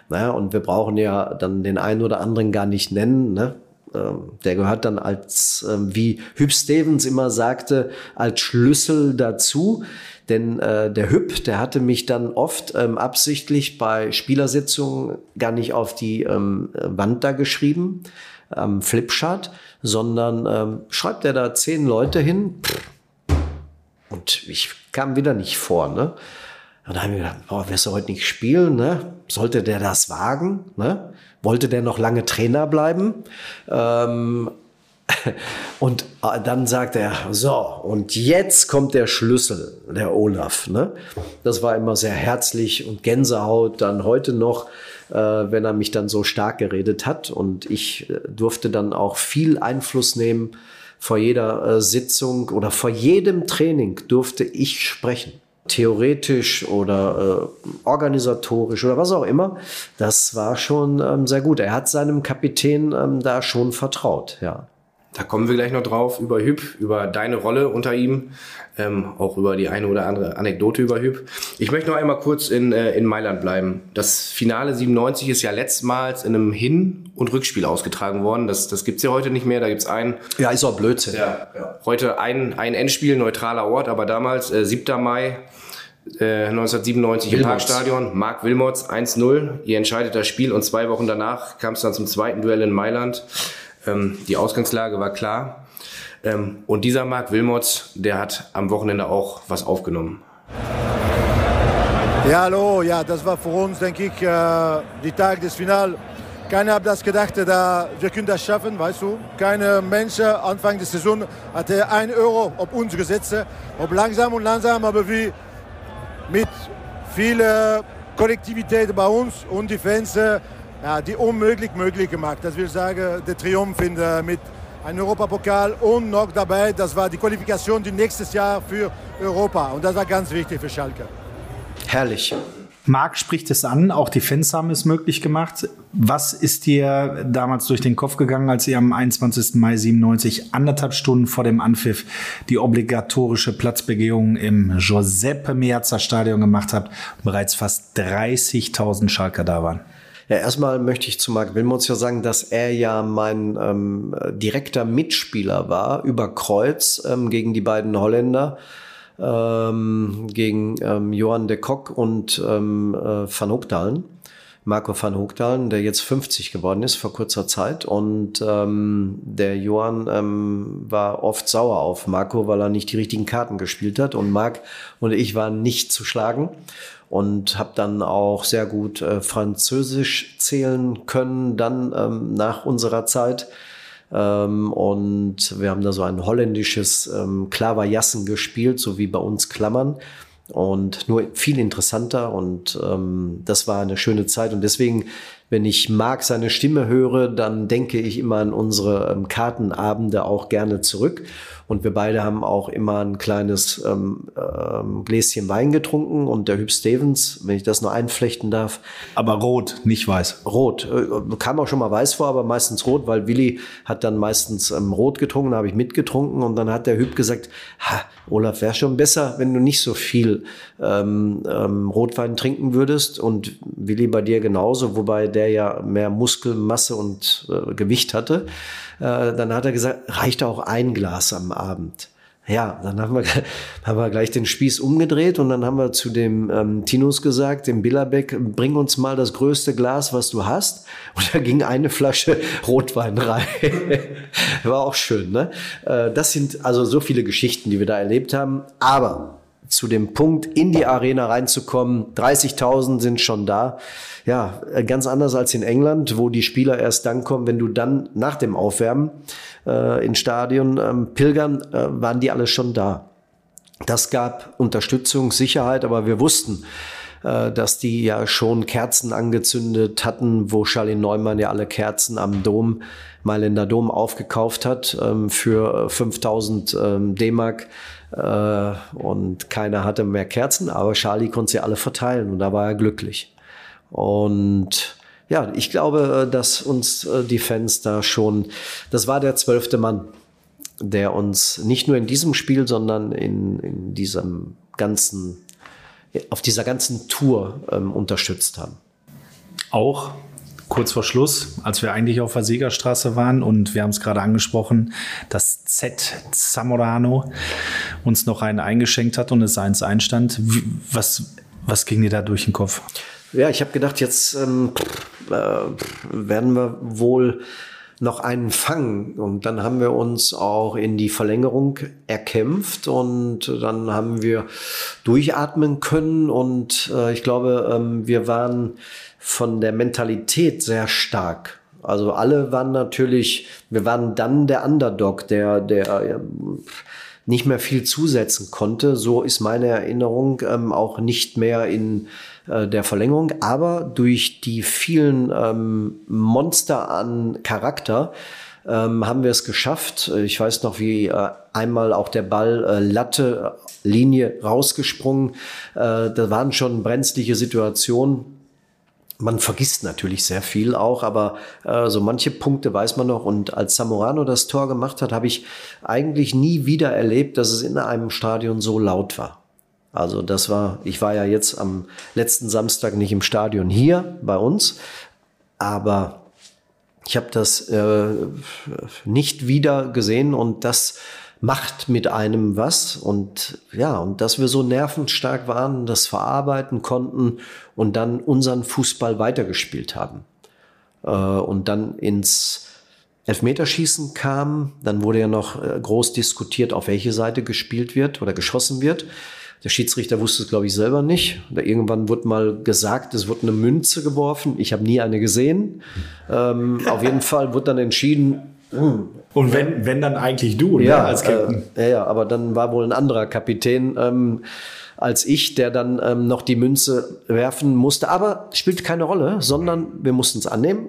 Naja, und wir brauchen ja dann den einen oder anderen gar nicht nennen. Ne? Ähm, der gehört dann als, ähm, wie Hüb Stevens immer sagte, als Schlüssel dazu. Denn äh, der Hüb, der hatte mich dann oft ähm, absichtlich bei Spielersitzungen gar nicht auf die ähm, Wand da geschrieben, am Flipchart, sondern ähm, schreibt er da zehn Leute hin. Und ich kam wieder nicht vor. Ne? Und da haben wir gedacht, boah, wirst du heute nicht spielen? Ne? Sollte der das wagen? Ne? Wollte der noch lange Trainer bleiben? Ähm, *laughs* und äh, dann sagt er, so, und jetzt kommt der Schlüssel, der Olaf. Ne? Das war immer sehr herzlich und Gänsehaut, dann heute noch wenn er mich dann so stark geredet hat. Und ich äh, durfte dann auch viel Einfluss nehmen. Vor jeder äh, Sitzung oder vor jedem Training durfte ich sprechen. Theoretisch oder äh, organisatorisch oder was auch immer. Das war schon ähm, sehr gut. Er hat seinem Kapitän ähm, da schon vertraut, ja. Da kommen wir gleich noch drauf über Hüb, über deine Rolle unter ihm, ähm, auch über die eine oder andere Anekdote über Hüb. Ich möchte noch einmal kurz in, äh, in Mailand bleiben. Das Finale 97 ist ja letztmals in einem Hin- und Rückspiel ausgetragen worden. Das, das gibt's ja heute nicht mehr. Da gibt's ein. Ja, ist auch Blödsinn. Ja, ja. Heute ein, ein Endspiel, neutraler Ort, aber damals, äh, 7. Mai, 1997 äh, Wilmots. im Parkstadion. Marc Wilmots 1-0. Ihr entscheidet das Spiel und zwei Wochen danach kam es dann zum zweiten Duell in Mailand. Ähm, die Ausgangslage war klar. Ähm, und dieser Marc Wilmots, der hat am Wochenende auch was aufgenommen. Ja, hallo, ja, das war für uns, denke ich, äh, die Tag des Finals. Keiner hat das gedacht, da wir können das schaffen, weißt du. Keine Mensch Anfang der Saison hatte ein Euro auf uns gesetzt. Ob langsam und langsam, aber wie mit viel Kollektivität bei uns und die Fans ja, die unmöglich möglich gemacht. Das will sagen, der Triumph in der, mit einem Europapokal und noch dabei, das war die Qualifikation die nächstes Jahr für Europa. Und das war ganz wichtig für Schalke. Herrlich. Marc spricht es an, auch die Fans haben es möglich gemacht. Was ist dir damals durch den Kopf gegangen, als ihr am 21. Mai 97 anderthalb Stunden vor dem Anpfiff die obligatorische Platzbegehung im Giuseppe Meazza Stadion gemacht habt und bereits fast 30.000 Schalker da waren? Ja, erstmal möchte ich zu Marc Wilmots ja sagen, dass er ja mein ähm, direkter Mitspieler war über Kreuz ähm, gegen die beiden Holländer, ähm, gegen ähm, Johan de Kock und ähm, äh, Van Hoogdalen. Marco van Hoogdalen, der jetzt 50 geworden ist vor kurzer Zeit. Und ähm, der Johann ähm, war oft sauer auf Marco, weil er nicht die richtigen Karten gespielt hat. Und Marc und ich waren nicht zu schlagen und habe dann auch sehr gut äh, Französisch zählen können, dann ähm, nach unserer Zeit. Ähm, und wir haben da so ein holländisches ähm, Klaverjassen gespielt, so wie bei uns Klammern. Und nur viel interessanter und ähm, das war eine schöne Zeit. Und deswegen wenn ich Marc seine Stimme höre, dann denke ich immer an unsere ähm, Kartenabende auch gerne zurück. Und wir beide haben auch immer ein kleines ähm, ähm, Gläschen Wein getrunken und der Hüb Stevens, wenn ich das nur einflechten darf. Aber rot, nicht weiß. Rot. Äh, kam auch schon mal weiß vor, aber meistens rot, weil Willi hat dann meistens ähm, rot getrunken, da habe ich mitgetrunken und dann hat der Hüb gesagt, ha, Olaf, wäre schon besser, wenn du nicht so viel ähm, ähm, Rotwein trinken würdest und Willi bei dir genauso, wobei der ja mehr Muskelmasse und äh, Gewicht hatte. Äh, dann hat er gesagt, reicht auch ein Glas am Abend. Ja, dann haben wir, *laughs* haben wir gleich den Spieß umgedreht und dann haben wir zu dem ähm, Tinus gesagt, dem Billerbeck, bring uns mal das größte Glas, was du hast. *laughs* Und da ging eine Flasche *laughs* Rotwein rein. War auch schön, ne? Äh, das sind also so viele Geschichten, die wir da erlebt haben. Aber zu dem Punkt, in die Arena reinzukommen, 30.000 sind schon da. Ja, äh, ganz anders als in England, wo die Spieler erst dann kommen, wenn du dann nach dem Aufwärmen äh, ins Stadion ähm, pilgern, äh, waren die alle schon da. Das gab Unterstützung, Sicherheit, aber wir wussten, äh, dass die ja schon Kerzen angezündet hatten, wo Charlie Neumann ja alle Kerzen am Dom, Mailänder Dom aufgekauft hat ähm, für 5000 äh, ähm, D-Mark äh, und keiner hatte mehr Kerzen, aber Charlie konnte sie alle verteilen und da war er glücklich. Und ja, ich glaube, äh, dass uns äh, die Fans da schon, das war der zwölfte Mann, der uns nicht nur in diesem Spiel, sondern in, in diesem ganzen, auf dieser ganzen Tour ähm, unterstützt haben. Auch kurz vor Schluss, als wir eigentlich auf der Siegerstraße waren und wir haben es gerade angesprochen, dass Z Zamorano uns noch einen eingeschenkt hat und es 1 einstand. Was, was ging dir da durch den Kopf? Ja, ich habe gedacht, jetzt ähm, äh, werden wir wohl noch einen fangen. Und dann haben wir uns auch in die Verlängerung erkämpft und dann haben wir durchatmen können. Und äh, ich glaube, ähm, wir waren von der Mentalität sehr stark. Also alle waren natürlich, wir waren dann der Underdog, der, der nicht mehr viel zusetzen konnte. So ist meine Erinnerung ähm, auch nicht mehr in äh, der Verlängerung. Aber durch die vielen ähm, Monster an Charakter ähm, haben wir es geschafft. Ich weiß noch, wie äh, einmal auch der Ball äh, Latte Linie rausgesprungen. Äh, da waren schon brenzliche Situationen man vergisst natürlich sehr viel auch, aber äh, so manche Punkte weiß man noch. Und als Zamorano das Tor gemacht hat, habe ich eigentlich nie wieder erlebt, dass es in einem Stadion so laut war. Also das war, ich war ja jetzt am letzten Samstag nicht im Stadion hier bei uns, aber ich habe das äh, nicht wieder gesehen und das macht mit einem was und ja, und dass wir so nervenstark waren, das verarbeiten konnten und dann unseren Fußball weitergespielt haben. Äh, und dann ins Elfmeterschießen kam, dann wurde ja noch äh, groß diskutiert, auf welche Seite gespielt wird oder geschossen wird. Der Schiedsrichter wusste es, glaube ich, selber nicht. Oder irgendwann wurde mal gesagt, es wird eine Münze geworfen. Ich habe nie eine gesehen. Ähm, auf jeden Fall wurde dann entschieden, und wenn, wenn dann eigentlich du, ne, ja, als Captain. Äh, ja, aber dann war wohl ein anderer Kapitän ähm, als ich, der dann ähm, noch die Münze werfen musste. Aber spielt keine Rolle, sondern wir mussten es annehmen.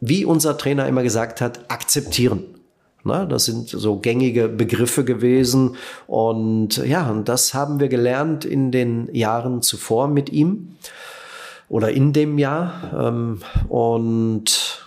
Wie unser Trainer immer gesagt hat, akzeptieren. Na, das sind so gängige Begriffe gewesen. Und ja, und das haben wir gelernt in den Jahren zuvor mit ihm oder in dem Jahr. Ähm, und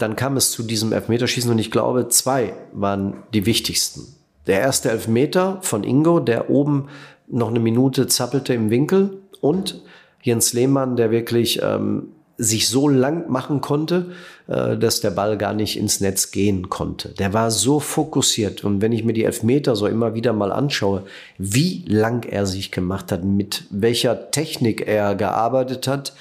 dann kam es zu diesem Elfmeterschießen und ich glaube, zwei waren die wichtigsten. Der erste Elfmeter von Ingo, der oben noch eine Minute zappelte im Winkel und Jens Lehmann, der wirklich ähm, sich so lang machen konnte, äh, dass der Ball gar nicht ins Netz gehen konnte. Der war so fokussiert und wenn ich mir die Elfmeter so immer wieder mal anschaue, wie lang er sich gemacht hat, mit welcher Technik er gearbeitet hat,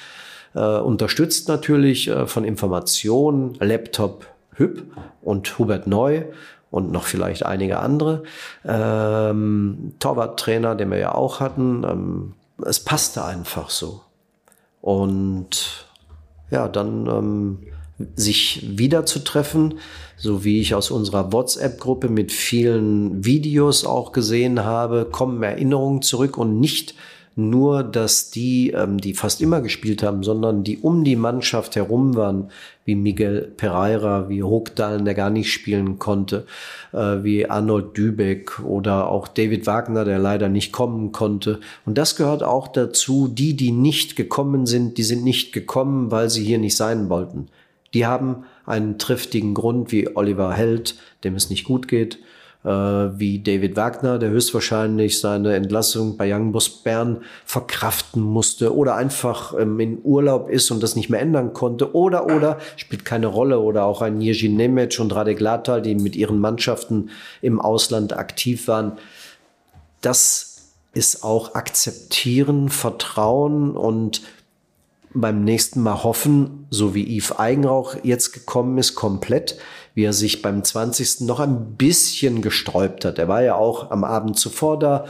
unterstützt natürlich äh, von Informationen, Laptop Hüb und Hubert Neu und noch vielleicht einige andere. Ähm, Torwarttrainer, den wir ja auch hatten. Ähm, es passte einfach so. Und ja, dann ähm, sich wieder zu treffen, so wie ich aus unserer WhatsApp-Gruppe mit vielen Videos auch gesehen habe, kommen Erinnerungen zurück und nicht nur, dass die, ähm, die fast immer gespielt haben, sondern die um die Mannschaft herum waren, wie Miguel Pereira, wie Hogdalen, der gar nicht spielen konnte, äh, wie Arnold Dübeck oder auch David Wagner, der leider nicht kommen konnte. Und das gehört auch dazu, die, die nicht gekommen sind, die sind nicht gekommen, weil sie hier nicht sein wollten. Die haben einen triftigen Grund wie Oliver Held, dem es nicht gut geht, wie David Wagner, der höchstwahrscheinlich seine Entlassung bei Young Boss Bern verkraften musste oder einfach ähm, in Urlaub ist und das nicht mehr ändern konnte oder oder spielt keine Rolle oder auch ein Jiří Nemec und Radek Latal, die mit ihren Mannschaften im Ausland aktiv waren. Das ist auch akzeptieren, Vertrauen und beim nächsten Mal hoffen, so wie Yves Eigenrauch jetzt gekommen ist, komplett, wie er sich beim 20. noch ein bisschen gesträubt hat. Er war ja auch am Abend zuvor da.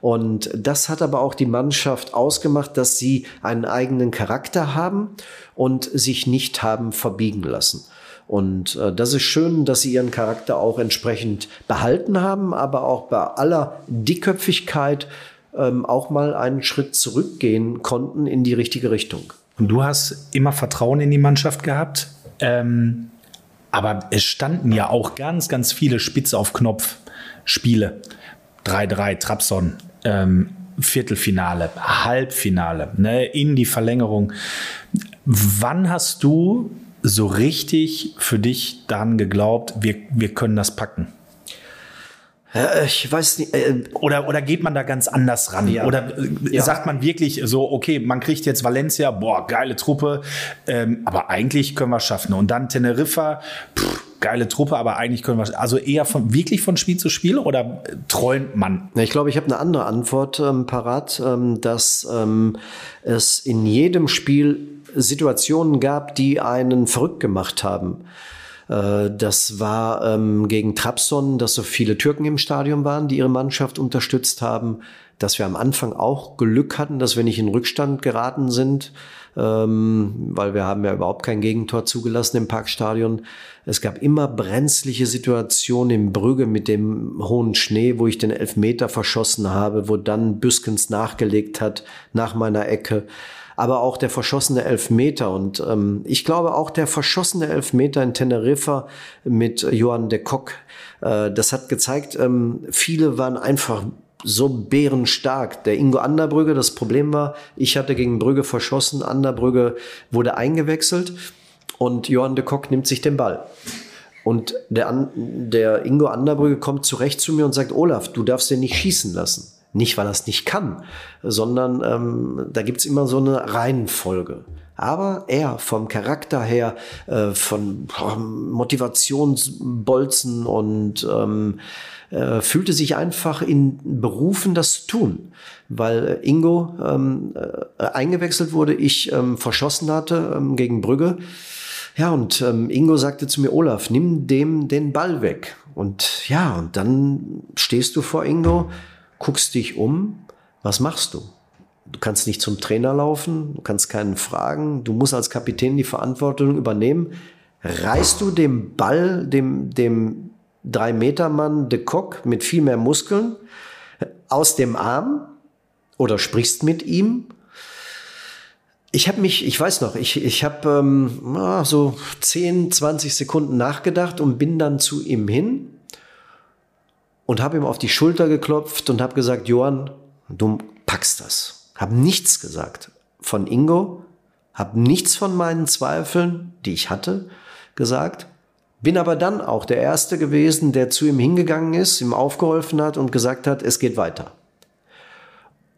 Und das hat aber auch die Mannschaft ausgemacht, dass sie einen eigenen Charakter haben und sich nicht haben verbiegen lassen. Und äh, das ist schön, dass sie ihren Charakter auch entsprechend behalten haben, aber auch bei aller Dickköpfigkeit ähm, auch mal einen Schritt zurückgehen konnten in die richtige Richtung. Und du hast immer Vertrauen in die Mannschaft gehabt. Ähm, aber es standen ja auch ganz, ganz viele Spitz auf Knopf Spiele. 3-3, Trabzon, ähm, Viertelfinale, Halbfinale, ne, in die Verlängerung. Wann hast du so richtig für dich daran geglaubt, wir, wir können das packen? Ich weiß nicht. Äh, oder, oder geht man da ganz anders ran? Ja. Oder äh, ja. sagt man wirklich so, okay, man kriegt jetzt Valencia, boah, geile Truppe, ähm, aber eigentlich können wir es schaffen. Und dann Teneriffa, pff, geile Truppe, aber eigentlich können wir also eher von wirklich von Spiel zu Spiel oder träumt man? Ich glaube, ich habe eine andere Antwort ähm, parat, ähm, dass ähm, es in jedem Spiel Situationen gab, die einen verrückt gemacht haben. Äh, das war ähm, gegen Trabzon, dass so viele Türken im Stadion waren, die ihre Mannschaft unterstützt haben. Dass wir am Anfang auch Glück hatten, dass wir nicht in Rückstand geraten sind, ähm, weil wir haben ja überhaupt kein Gegentor zugelassen im Parkstadion. Es gab immer brenzliche Situationen im Brügge mit dem hohen Schnee, wo ich den Elfmeter verschossen habe, wo dann Büskens nachgelegt hat nach meiner Ecke aber auch der verschossene Elfmeter. Und ähm, ich glaube auch der verschossene Elfmeter in Teneriffa mit Johann de Kock, äh, das hat gezeigt, ähm, viele waren einfach so bärenstark. Der Ingo Anderbrügge, das Problem war, ich hatte gegen Brügge verschossen, Anderbrügge wurde eingewechselt und Johann de Kock nimmt sich den Ball. Und der, der Ingo Anderbrügge kommt zurecht zu mir und sagt, Olaf, du darfst den nicht schießen lassen. Nicht, weil er es nicht kann, sondern ähm, da gibt's immer so eine Reihenfolge. Aber er vom Charakter her, äh, von Motivationsbolzen und ähm, äh, fühlte sich einfach in Berufen, das zu tun. Weil Ingo ähm, äh, eingewechselt wurde, ich ähm, verschossen hatte ähm, gegen Brügge. Ja, und ähm, Ingo sagte zu mir, Olaf, nimm dem den Ball weg. Und ja, und dann stehst du vor Ingo guckst dich um, was machst du? Du kannst nicht zum Trainer laufen, du kannst keinen fragen, du musst als Kapitän die Verantwortung übernehmen. Reißt du dem Ball, dem, dem Drei-Meter-Mann de Kock mit viel mehr Muskeln aus dem Arm oder sprichst mit ihm? Ich habe mich, ich weiß noch, ich, ich habe ähm, so 10, 20 Sekunden nachgedacht und bin dann zu ihm hin und habe ihm auf die Schulter geklopft und habe gesagt, Johann, du packst das. Hab nichts gesagt von Ingo, hab nichts von meinen Zweifeln, die ich hatte, gesagt. Bin aber dann auch der Erste gewesen, der zu ihm hingegangen ist, ihm aufgeholfen hat und gesagt hat, es geht weiter.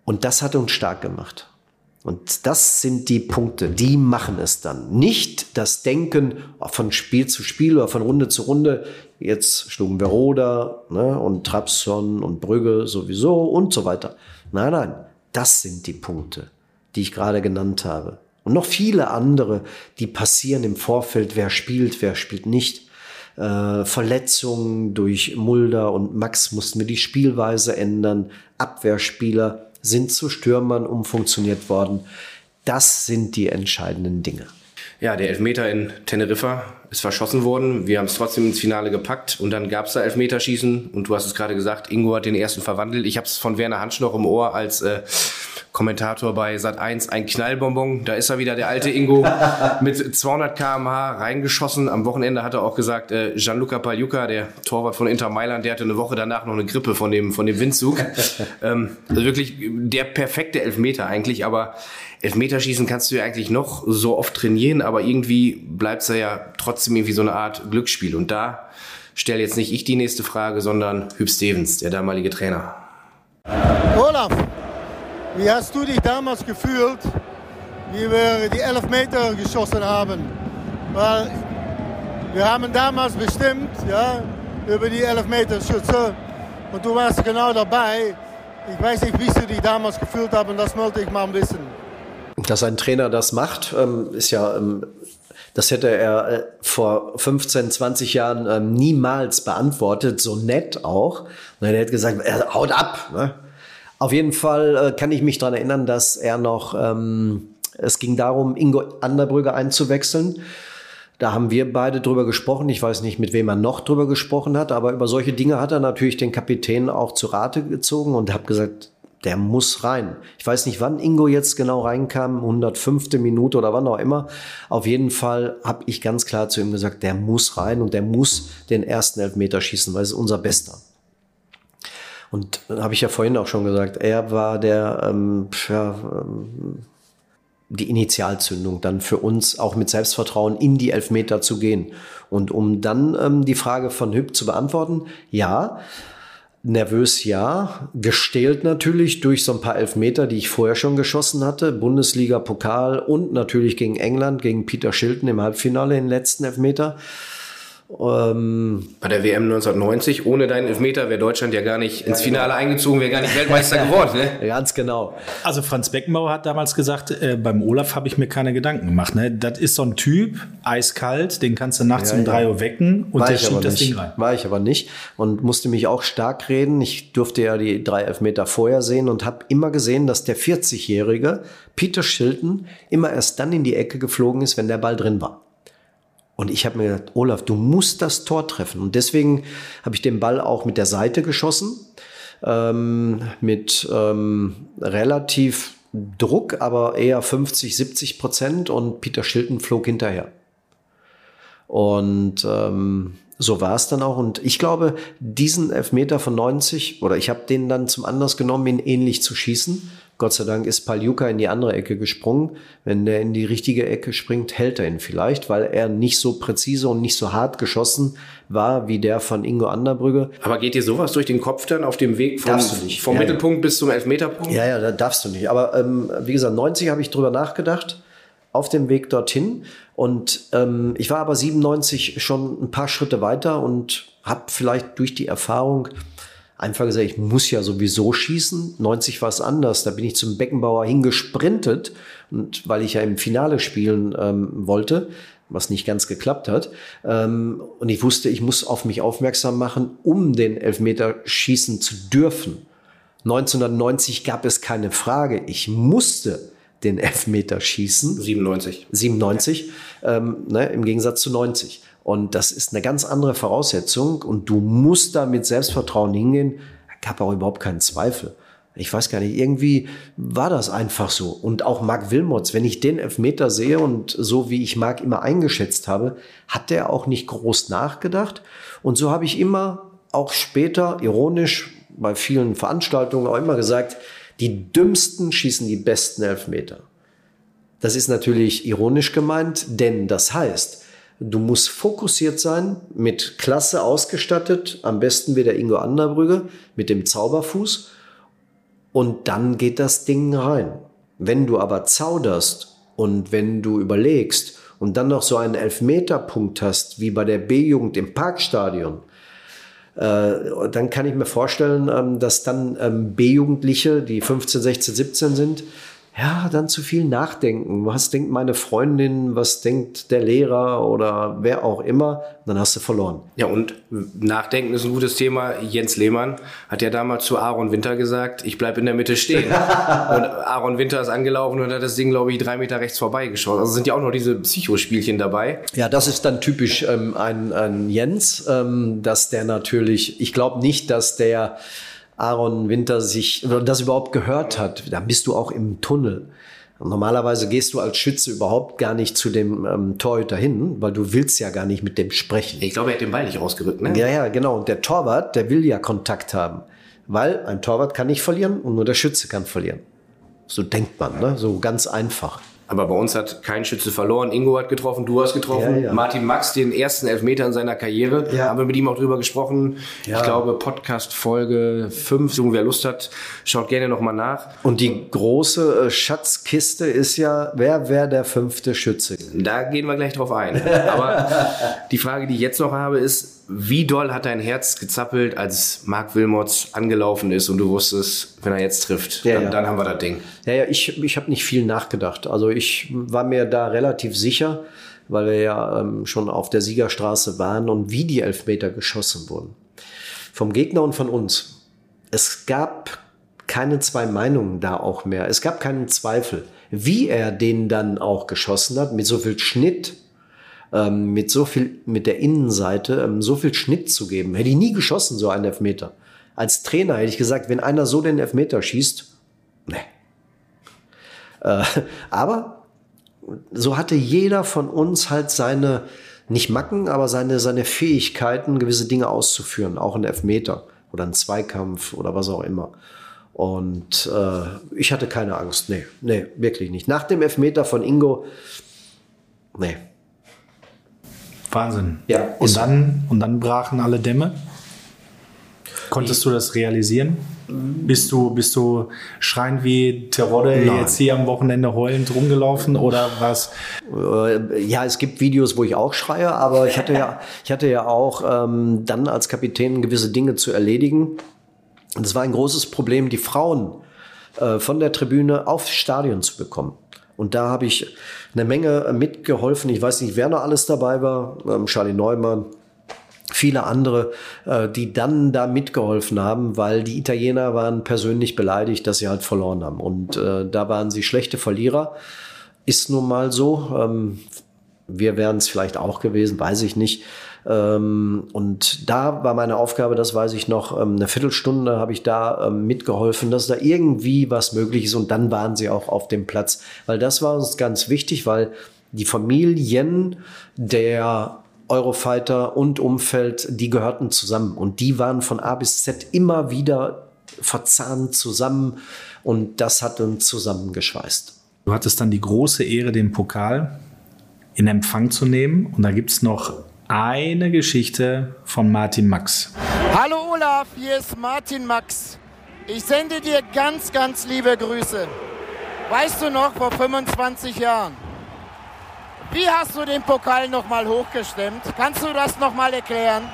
Und das hat uns stark gemacht. Und das sind die Punkte, die machen es dann. Nicht das Denken von Spiel zu Spiel oder von Runde zu Runde. Jetzt schlugen wir Roda ne, und Trabzon und Brügge sowieso und so weiter. Nein, nein, das sind die Punkte, die ich gerade genannt habe. Und noch viele andere, die passieren im Vorfeld, wer spielt, wer spielt nicht. Äh, Verletzungen durch Mulder und Max mussten wir die Spielweise ändern. Abwehrspieler sind zu Stürmern umfunktioniert worden. Das sind die entscheidenden Dinge. Ja, der Elfmeter in Teneriffa ist verschossen worden. Wir haben es trotzdem ins Finale gepackt und dann gab es da Elfmeterschießen und du hast es gerade gesagt, Ingo hat den ersten verwandelt. Ich habe es von Werner Hansch noch im Ohr als äh, Kommentator bei Sat1 ein Knallbonbon. Da ist er wieder, der alte Ingo, *laughs* mit 200 km/h reingeschossen. Am Wochenende hat er auch gesagt, äh, Gianluca Pagliuca, der Torwart von Inter Mailand, der hatte eine Woche danach noch eine Grippe von dem, von dem Windzug. *laughs* ähm, also wirklich der perfekte Elfmeter eigentlich, aber Elfmeterschießen kannst du ja eigentlich noch so oft trainieren, aber irgendwie bleibt es ja trotzdem irgendwie so eine Art Glücksspiel. Und da stelle jetzt nicht ich die nächste Frage, sondern Hüb Stevens, der damalige Trainer. Olaf, wie hast du dich damals gefühlt, wie wir die Elfmeter geschossen haben? Weil wir haben damals bestimmt ja, über die Elfmeterschütze und du warst genau dabei. Ich weiß nicht, wie du dich damals gefühlt und das wollte ich mal wissen. Dass ein Trainer das macht, ähm, ist ja, ähm, das hätte er äh, vor 15, 20 Jahren ähm, niemals beantwortet, so nett auch. Er hätte gesagt, er haut ab. Ne? Auf jeden Fall äh, kann ich mich daran erinnern, dass er noch, es ging darum, Ingo Anderbrügge einzuwechseln. Da haben wir beide drüber gesprochen. Ich weiß nicht, mit wem er noch drüber gesprochen hat, aber über solche Dinge hat er natürlich den Kapitän auch zu Rate gezogen und hat gesagt, der muss rein. Ich weiß nicht, wann Ingo jetzt genau reinkam, 105. Minute oder wann auch immer. Auf jeden Fall habe ich ganz klar zu ihm gesagt, der muss rein und der muss den ersten Elfmeter schießen, weil es ist unser Bester. Und habe ich ja vorhin auch schon gesagt, er war der, ähm, ja, ähm, die Initialzündung dann für uns auch mit Selbstvertrauen in die Elfmeter zu gehen. Und um dann ähm, die Frage von Hüb zu beantworten, ja, nervös ja, gestählt natürlich durch so ein paar Elfmeter, die ich vorher schon geschossen hatte, Bundesliga, Pokal und natürlich gegen England, gegen Peter Shilton im Halbfinale, den letzten Elfmeter. Ähm, Bei der WM 1990, ohne deinen Elfmeter wäre Deutschland ja gar nicht ins Finale eingezogen, wäre gar nicht Weltmeister *laughs* geworden. Ne? Ganz genau. Also Franz Beckenbauer hat damals gesagt, äh, beim Olaf habe ich mir keine Gedanken gemacht. Ne? Das ist so ein Typ, eiskalt, den kannst du nachts ja, um drei ja. Uhr wecken und War der schiebt das Ding rein. War ich aber nicht und musste mich auch stark reden. Ich durfte ja die drei Elfmeter vorher sehen und habe immer gesehen, dass der 40-jährige Peter Shilton immer erst dann in die Ecke geflogen ist, wenn der Ball drin war. Und ich habe mir gedacht, Olaf, du musst das Tor treffen. Und deswegen habe ich den Ball auch mit der Seite geschossen, ähm, mit ähm, relativ Druck, aber eher 50, 70 Prozent. Und Peter Schilton flog hinterher. Und ähm, so war es dann auch. Und ich glaube, diesen Elfmeter von 90, oder ich habe den dann zum Anlass genommen, ihn ähnlich zu schießen. Gott sei Dank ist Paljuka in die andere Ecke gesprungen. Wenn der in die richtige Ecke springt, hält er ihn vielleicht, weil er nicht so präzise und nicht so hart geschossen war wie der von Ingo Anderbrügge. Aber geht dir sowas durch den Kopf dann auf dem Weg vom, vom ja, Mittelpunkt ja. bis zum Elfmeterpunkt? Ja, ja, da darfst du nicht. Aber ähm, wie gesagt, 90 habe ich drüber nachgedacht auf dem Weg dorthin. Und ähm, ich war aber 97 schon ein paar Schritte weiter und habe vielleicht durch die Erfahrung einfach gesagt, ich muss ja sowieso schießen. 90 war es anders. Da bin ich zum Beckenbauer hingesprintet und weil ich ja im Finale spielen ähm, wollte, was nicht ganz geklappt hat. Ähm, und ich wusste, ich muss auf mich aufmerksam machen, um den Elfmeter schießen zu dürfen. 1990 gab es keine Frage. Ich musste den Elfmeter schießen. 97. 97, ähm, ne, im Gegensatz zu 90. Und das ist eine ganz andere Voraussetzung und du musst da mit Selbstvertrauen hingehen. Da gab auch überhaupt keinen Zweifel. Ich weiß gar nicht, irgendwie war das einfach so. Und auch Marc Wilmots, wenn ich den Elfmeter sehe und so wie ich Marc immer eingeschätzt habe, hat der auch nicht groß nachgedacht. Und so habe ich immer auch später ironisch bei vielen Veranstaltungen auch immer gesagt, die dümmsten schießen die besten Elfmeter. Das ist natürlich ironisch gemeint, denn das heißt, Du musst fokussiert sein, mit Klasse ausgestattet, am besten wie der Ingo Anderbrügge, mit dem Zauberfuß. Und dann geht das Ding rein. Wenn du aber zauderst und wenn du überlegst und dann noch so einen Elfmeterpunkt hast, wie bei der B-Jugend im Parkstadion, äh, dann kann ich mir vorstellen, ähm, dass dann ähm, B-Jugendliche, die 15, 16, 17 sind, ja, dann zu viel nachdenken. Was denkt meine Freundin, was denkt der Lehrer oder wer auch immer, dann hast du verloren. Ja, und Nachdenken ist ein gutes Thema. Jens Lehmann hat ja damals zu Aaron Winter gesagt, ich bleib in der Mitte stehen. *laughs* und Aaron Winter ist angelaufen und hat das Ding, glaube ich, drei Meter rechts vorbeigeschossen. Also sind ja auch noch diese Psychospielchen dabei. Ja, das ist dann typisch ähm, ein, ein Jens, ähm, dass der natürlich, ich glaube nicht, dass der Aaron Winter sich das überhaupt gehört hat, dann bist du auch im Tunnel. Normalerweise gehst du als Schütze überhaupt gar nicht zu dem ähm, Torhüter hin, weil du willst ja gar nicht mit dem sprechen. Ich glaube, er hat den Ball nicht rausgerückt, ne? Ja, ja, genau. Und der Torwart, der will ja Kontakt haben. Weil ein Torwart kann nicht verlieren und nur der Schütze kann verlieren. So denkt man, ne? So ganz einfach. Aber bei uns hat kein Schütze verloren. Ingo hat getroffen, du hast getroffen. Ja, ja. Martin Max, den ersten Elfmeter in seiner Karriere. Ja. Haben wir mit ihm auch drüber gesprochen. Ich glaube, Podcast Folge 5. So, wer Lust hat, schaut gerne nochmal nach. Und die große äh, Schatzkiste ist ja, wer wäre der fünfte Schütze? Da gehen wir gleich drauf ein. Aber *laughs* die Frage, die ich jetzt noch habe, ist, wie doll hat dein Herz gezappelt, als Marc Wilmots angelaufen ist und du wusstest, wenn er jetzt trifft, ja, dann, ja. dann, haben wir das Ding. Ja, ja, ich, ich habe nicht viel nachgedacht. Also ich war mir da relativ sicher, weil wir ja ähm, schon auf der Siegerstraße waren und wie die Elfmeter geschossen wurden. Vom Gegner und von uns. Es gab keine zwei Meinungen da auch mehr. Es gab keinen Zweifel, wie er den dann auch geschossen hat, mit so viel Schnitt, ähm, mit so viel, mit der Innenseite ähm, so viel Schnitt zu geben. Hätte ich nie geschossen, so einen Elfmeter. Als Trainer hätte ich gesagt, wenn einer so den Elfmeter schießt, ne. Äh, aber so hatte jeder von uns halt seine, nicht Macken, aber seine, seine Fähigkeiten, gewisse Dinge auszuführen, auch ein Elfmeter oder ein Zweikampf oder was auch immer. Und äh, ich hatte keine Angst. Nee, nee, wirklich nicht. Nach dem Elfmeter von Ingo, nee, Wahnsinn. Ja. Und dann, und dann brachen alle Dämme. Konntest du das realisieren? Bist du, bist du schreiend wie Terodde jetzt hier am Wochenende heulend rumgelaufen oder was? Äh, ja, es gibt Videos, wo ich auch schreie, aber ich hatte ja, ich hatte ja auch ähm, dann als Kapitän gewisse Dinge zu erledigen. Und es war ein großes Problem, die Frauen äh, von der Tribüne aufs Stadion zu bekommen. Und da habe ich eine Menge äh, mitgeholfen. Ich weiß nicht, wer noch alles dabei war. Ähm, Charlie Neumann, viele andere, äh, die dann da mitgeholfen haben, weil die Italiener waren persönlich beleidigt, dass sie halt verloren haben. Und äh, da waren sie schlechte Verlierer. Ist nun mal so. Ähm, wir wären es vielleicht auch gewesen, weiß ich nicht. Ähm, und da war meine Aufgabe, das weiß ich noch, ähm, eine Viertelstunde habe ich da ähm, mitgeholfen, dass da irgendwie was möglich ist. Und dann waren sie auch auf dem Platz. Weil das war uns ganz wichtig, weil die Familien der Eurofighter und Umfeld, die gehörten zusammen. Und die waren von A bis Z immer wieder verzahnt zusammen. Und das hat uns zusammengeschweißt. Du hattest dann die große Ehre, den Pokal in Empfang zu nehmen. Und da gibt es noch eine Geschichte von Martin Max. Hallo Olaf, hier ist Martin Max. Ich sende dir ganz, ganz liebe Grüße. Weißt du noch, vor 25 Jahren, wie hast du den Pokal nochmal hochgestemmt? Kannst du das nochmal erklären?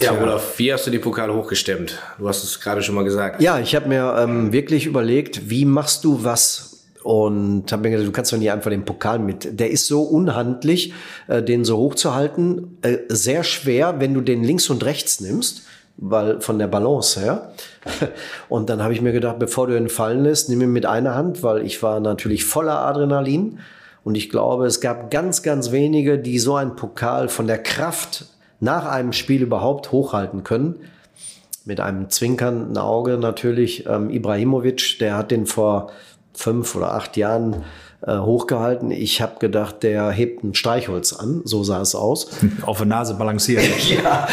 Ja, Olaf, wie hast du den Pokal hochgestemmt? Du hast es gerade schon mal gesagt. Ja, ich habe mir ähm, wirklich überlegt, wie machst du was und habe mir gedacht, du kannst doch nicht einfach den Pokal mit. Der ist so unhandlich, äh, den so hochzuhalten. Äh, sehr schwer, wenn du den links und rechts nimmst, weil von der Balance her. *laughs* Und dann habe ich mir gedacht, bevor du ihn fallen lässt, nimm ihn mit einer Hand, weil ich war natürlich voller Adrenalin. Und ich glaube, es gab ganz, ganz wenige, die so einen Pokal von der Kraft nach einem Spiel überhaupt hochhalten können. Mit einem zwinkernden Auge natürlich. Ähm, Ibrahimovic, der hat den vor fünf oder acht Jahren äh, hochgehalten. Ich habe gedacht, der hebt ein Streichholz an, so sah es aus. *laughs* Auf der Nase balanciert. *laughs* ja,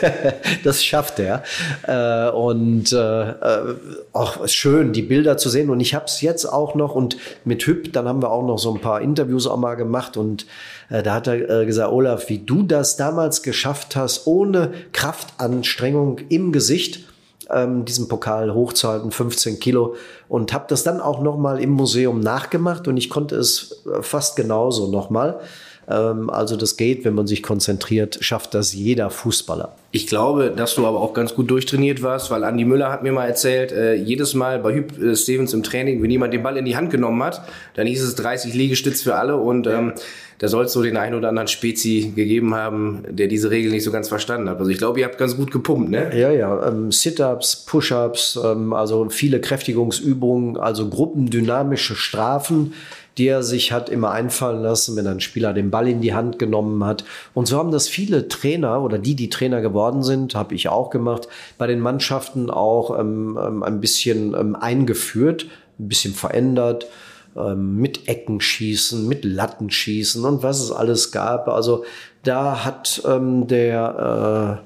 *laughs* das schafft er. Äh, und äh, äh, auch schön, die Bilder zu sehen. Und ich habe es jetzt auch noch und mit Hüb, dann haben wir auch noch so ein paar Interviews auch mal gemacht und äh, da hat er äh, gesagt, Olaf, wie du das damals geschafft hast, ohne Kraftanstrengung im Gesicht ähm, diesen Pokal hochzuhalten, 15 Kilo. Und habe das dann auch nochmal im Museum nachgemacht und ich konnte es äh, fast genauso nochmal. Ähm, also das geht, wenn man sich konzentriert, schafft das jeder Fußballer. Ich glaube, dass du aber auch ganz gut durchtrainiert warst, weil Andi Müller hat mir mal erzählt, äh, jedes Mal bei Hüb äh, Stevens im Training, wenn jemand den Ball in die Hand genommen hat, dann hieß es 30 Liegestütz für alle und ähm, da soll es so den einen oder anderen Spezi gegeben haben, der diese Regel nicht so ganz verstanden hat. Also ich glaube, ihr habt ganz gut gepumpt, ne? Ja, ja. Ähm, Sit-ups, Push-ups, ähm, also viele Kräftigungsübungen, also gruppendynamische Strafen die sich hat immer einfallen lassen, wenn ein Spieler den Ball in die Hand genommen hat. Und so haben das viele Trainer oder die, die Trainer geworden sind, habe ich auch gemacht, bei den Mannschaften auch ähm, ähm, ein bisschen ähm, eingeführt, ein bisschen verändert ähm, mit Ecken schießen, mit Latten schießen und was es alles gab. Also da hat ähm, der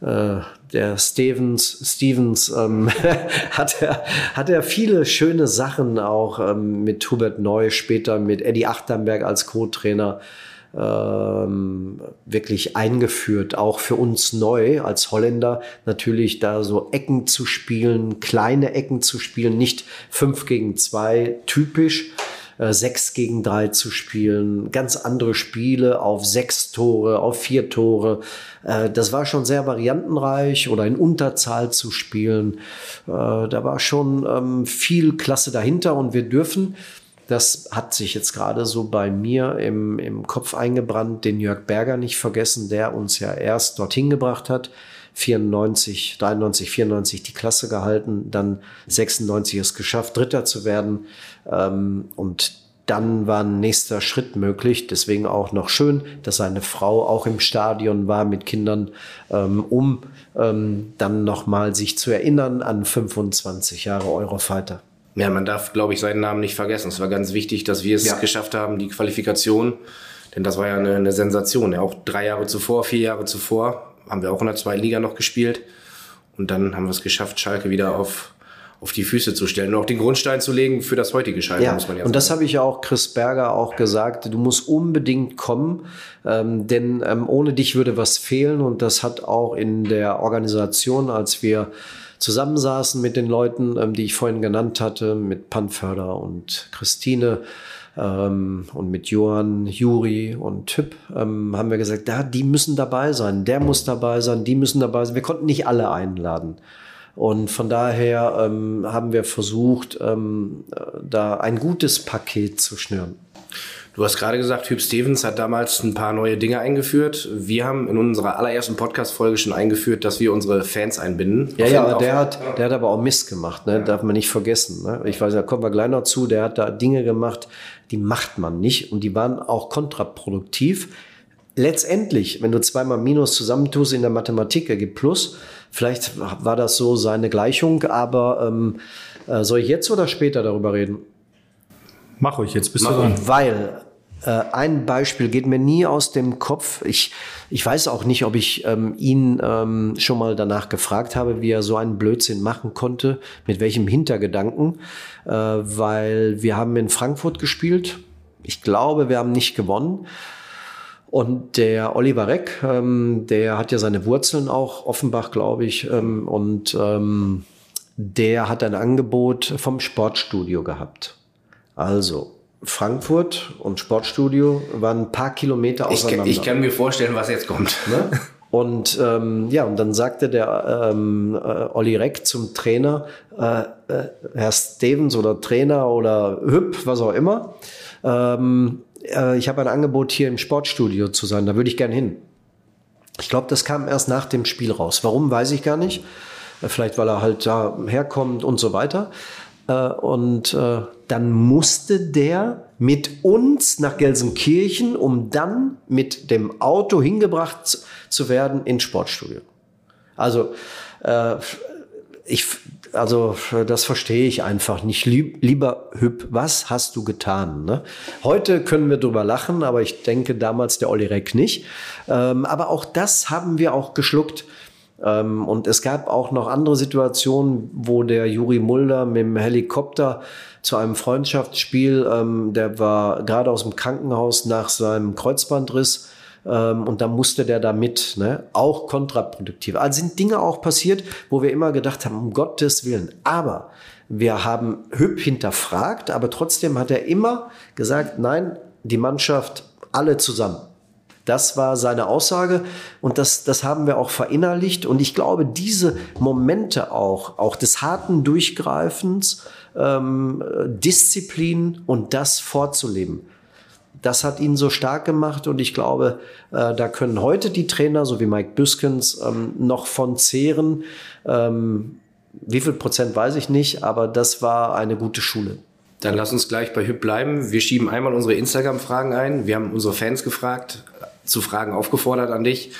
äh, äh, der Stevens, Stevens ähm, *laughs* hat, er, hat er viele schöne Sachen auch ähm, mit Hubert Neu, später mit Eddie Achterberg als Co-Trainer ähm, wirklich eingeführt, auch für uns neu als Holländer natürlich da so Ecken zu spielen, kleine Ecken zu spielen, nicht fünf gegen zwei typisch, äh, 6 gegen 3 zu spielen, ganz andere Spiele auf sechs Tore, auf vier Tore. Äh, das war schon sehr variantenreich oder in Unterzahl zu spielen. Äh, da war schon ähm, viel Klasse dahinter und wir dürfen das hat sich jetzt gerade so bei mir im, im Kopf eingebrannt, den Jörg Berger nicht vergessen, der uns ja erst dorthin gebracht hat. 94, 93, 94 die Klasse gehalten, dann 96 es geschafft, Dritter zu werden. Ähm, und dann war ein nächster Schritt möglich. Deswegen auch noch schön, dass seine Frau auch im Stadion war mit Kindern, ähm, um ähm, dann nochmal sich zu erinnern an 25 Jahre Eurofighter. Ja, man darf, glaube ich, seinen Namen nicht vergessen. Es war ganz wichtig, dass wir es ja. geschafft haben, die Qualifikation. Denn das war ja eine, eine Sensation. Ja, auch drei Jahre zuvor, vier Jahre zuvor haben wir auch in der zweiten Liga noch gespielt. Und dann haben wir es geschafft, Schalke wieder auf, auf die Füße zu stellen und auch den Grundstein zu legen für das heutige Schalke, ja, muss man ja sagen. Und das habe ich ja auch Chris Berger auch gesagt. Du musst unbedingt kommen, ähm, denn ähm, ohne dich würde was fehlen. Und das hat auch in der Organisation, als wir zusammensaßen mit den Leuten, ähm, die ich vorhin genannt hatte, mit Panförder und Christine, ähm, und mit Johann, Juri und Typ ähm, haben wir gesagt, da, die müssen dabei sein, der muss dabei sein, die müssen dabei sein. Wir konnten nicht alle einladen. Und von daher ähm, haben wir versucht, ähm, da ein gutes Paket zu schnüren. Du hast gerade gesagt, Hüb Stevens hat damals ein paar neue Dinge eingeführt. Wir haben in unserer allerersten Podcast-Folge schon eingeführt, dass wir unsere Fans einbinden. Ja, ja, der hat, der hat aber auch Mist gemacht, ne? darf man nicht vergessen. Ne? Ich weiß, da kommen wir gleich noch zu. Der hat da Dinge gemacht, die macht man nicht und die waren auch kontraproduktiv. Letztendlich, wenn du zweimal Minus zusammentust in der Mathematik, ergibt Plus. Vielleicht war das so seine Gleichung, aber ähm, äh, soll ich jetzt oder später darüber reden? Mach euch jetzt bist Mach du dran. Weil äh, ein Beispiel geht mir nie aus dem Kopf. Ich, ich weiß auch nicht, ob ich ähm, ihn ähm, schon mal danach gefragt habe, wie er so einen Blödsinn machen konnte, mit welchem Hintergedanken, äh, weil wir haben in Frankfurt gespielt. Ich glaube, wir haben nicht gewonnen. Und der Oliver Reck, ähm, der hat ja seine Wurzeln auch, Offenbach, glaube ich, ähm, und ähm, der hat ein Angebot vom Sportstudio gehabt. Also Frankfurt und Sportstudio waren ein paar Kilometer auseinander. Ich, ich kann mir vorstellen, was jetzt kommt. Ne? Und ähm, ja, und dann sagte der ähm, äh, Olli Reck zum Trainer, äh, äh, Herr Stevens oder Trainer oder Hüb, was auch immer, ähm, äh, ich habe ein Angebot hier im Sportstudio zu sein, da würde ich gern hin. Ich glaube, das kam erst nach dem Spiel raus. Warum, weiß ich gar nicht. Äh, vielleicht, weil er halt da herkommt und so weiter. Äh, und äh, dann musste der mit uns nach Gelsenkirchen, um dann mit dem Auto hingebracht zu werden ins Sportstudio. Also äh, ich, also das verstehe ich einfach nicht. lieber Hüb, was hast du getan? Ne? Heute können wir drüber lachen, aber ich denke damals der Olli Reck nicht. Ähm, aber auch das haben wir auch geschluckt. Ähm, und es gab auch noch andere Situationen, wo der Juri Mulder mit dem Helikopter zu einem Freundschaftsspiel, ähm, der war gerade aus dem Krankenhaus nach seinem Kreuzbandriss, ähm, und da musste der da mit, ne? auch kontraproduktiv. Also sind Dinge auch passiert, wo wir immer gedacht haben, um Gottes Willen. Aber wir haben Hüb hinterfragt, aber trotzdem hat er immer gesagt, nein, die Mannschaft, alle zusammen. Das war seine Aussage und das, das haben wir auch verinnerlicht. Und ich glaube, diese Momente auch, auch des harten Durchgreifens, ähm, Disziplin und das vorzuleben, das hat ihn so stark gemacht und ich glaube, äh, da können heute die Trainer, so wie Mike Büskens, ähm, noch von zehren. Ähm, wie viel Prozent weiß ich nicht, aber das war eine gute Schule. Dann lass uns gleich bei Hüb bleiben. Wir schieben einmal unsere Instagram-Fragen ein. Wir haben unsere Fans gefragt, zu Fragen aufgefordert an dich.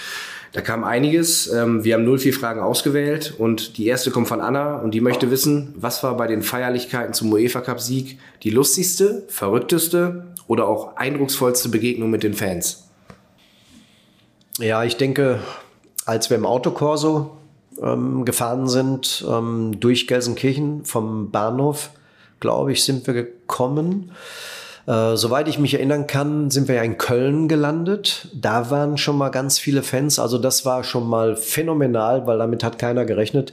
Da kam einiges. Ähm, wir haben 04 Fragen ausgewählt und die erste kommt von Anna und die möchte wissen, was war bei den Feierlichkeiten zum UEFA Cup Sieg die lustigste, verrückteste oder auch eindrucksvollste Begegnung mit den Fans? Ja, ich denke, als wir im Autokorso ähm, gefahren sind, ähm, durch Gelsenkirchen vom Bahnhof, glaube ich, sind wir gekommen. Äh, soweit ich mich erinnern kann, sind wir ja in Köln gelandet. Da waren schon mal ganz viele Fans. Also das war schon mal phänomenal, weil damit hat keiner gerechnet.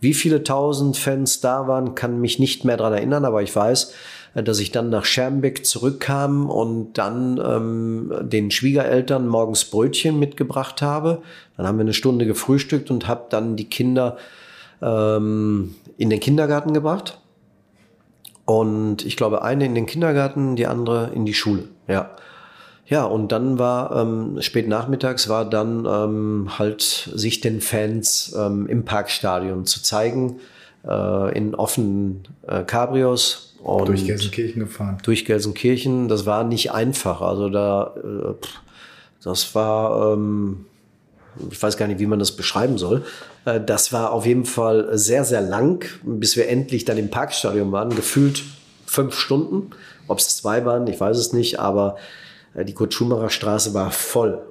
Wie viele tausend Fans da waren, kann mich nicht mehr dran erinnern, aber ich weiß, äh, dass ich dann nach Schermbeck zurückkam und dann ähm, den Schwiegereltern morgens Brötchen mitgebracht habe. Dann haben wir eine Stunde gefrühstückt und habe dann die Kinder ähm, in den Kindergarten gebracht. Und ich glaube, eine in den Kindergarten, die andere in die Schule. Ja. Ja, und dann war ähm, spät nachmittags war dann ähm, halt sich den Fans ähm, im Parkstadion zu zeigen, äh, in offenen äh, Cabrios. Und durch Gelsenkirchen gefahren. Durch Gelsenkirchen, das war nicht einfach. Also da, äh, das war, ähm, ich weiß gar nicht, wie man das beschreiben soll. Äh, das war auf jeden Fall sehr, sehr lang, bis wir endlich dann im Parkstadion waren. Gefühlt fünf Stunden. Ob es zwei waren, ich weiß es nicht, aber äh, die Kurt-Schumacher Straße war voll.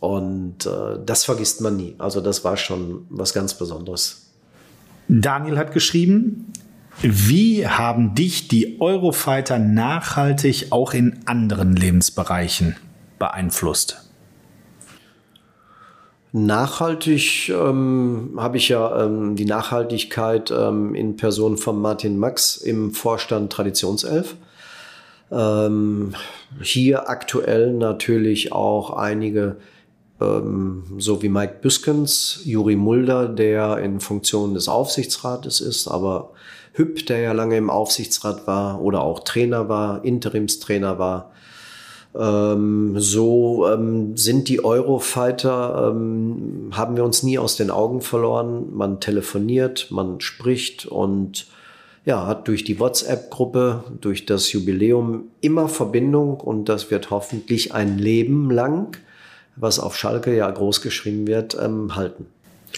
Und äh, das vergisst man nie. Also das war schon was ganz Besonderes. Daniel hat geschrieben, wie haben dich die Eurofighter nachhaltig auch in anderen Lebensbereichen beeinflusst? Nachhaltig ähm, habe ich ja ähm, die Nachhaltigkeit ähm, in Person von Martin Max im Vorstand Traditionself. Ähm, hier aktuell natürlich auch einige, ähm, so wie Mike Büskens, Juri Mulder, der in Funktion des Aufsichtsrates ist, aber Hüpp, der ja lange im Aufsichtsrat war oder auch Trainer war, Interimstrainer war, ähm, so ähm, sind die Eurofighter, ähm, haben wir uns nie aus den Augen verloren. Man telefoniert, man spricht und ja, hat durch die WhatsApp-Gruppe, durch das Jubiläum immer Verbindung und das wird hoffentlich ein Leben lang, was auf Schalke ja groß geschrieben wird, ähm, halten.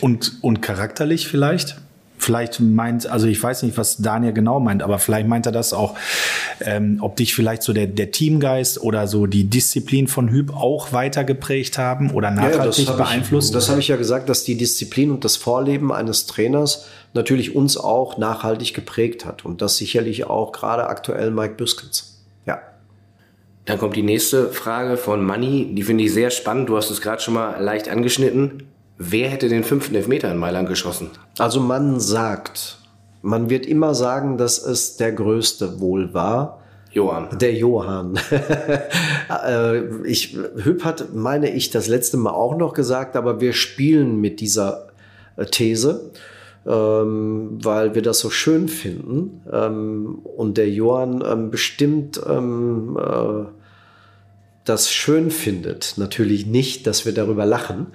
Und, und charakterlich vielleicht? Vielleicht meint, also ich weiß nicht, was Daniel genau meint, aber vielleicht meint er das auch, ähm, ob dich vielleicht so der, der Teamgeist oder so die Disziplin von Hüb auch weiter geprägt haben oder nachhaltig ja, beeinflusst. Ich, das habe ich ja gesagt, dass die Disziplin und das Vorleben eines Trainers natürlich uns auch nachhaltig geprägt hat und das sicherlich auch gerade aktuell Mike Büskens. Ja. Dann kommt die nächste Frage von Manny, die finde ich sehr spannend. Du hast es gerade schon mal leicht angeschnitten. Wer hätte den fünften Elfmeter in Mailand geschossen? Also man sagt, man wird immer sagen, dass es der Größte wohl war. Johann. Der Johann. *laughs* Äh, ich, Hüb hat, meine ich, das letzte Mal auch noch gesagt, aber wir spielen mit dieser äh, These, ähm, weil wir das so schön finden. Ähm, und der Johann ähm, bestimmt ähm, äh, das schön findet. Natürlich nicht, dass wir darüber lachen,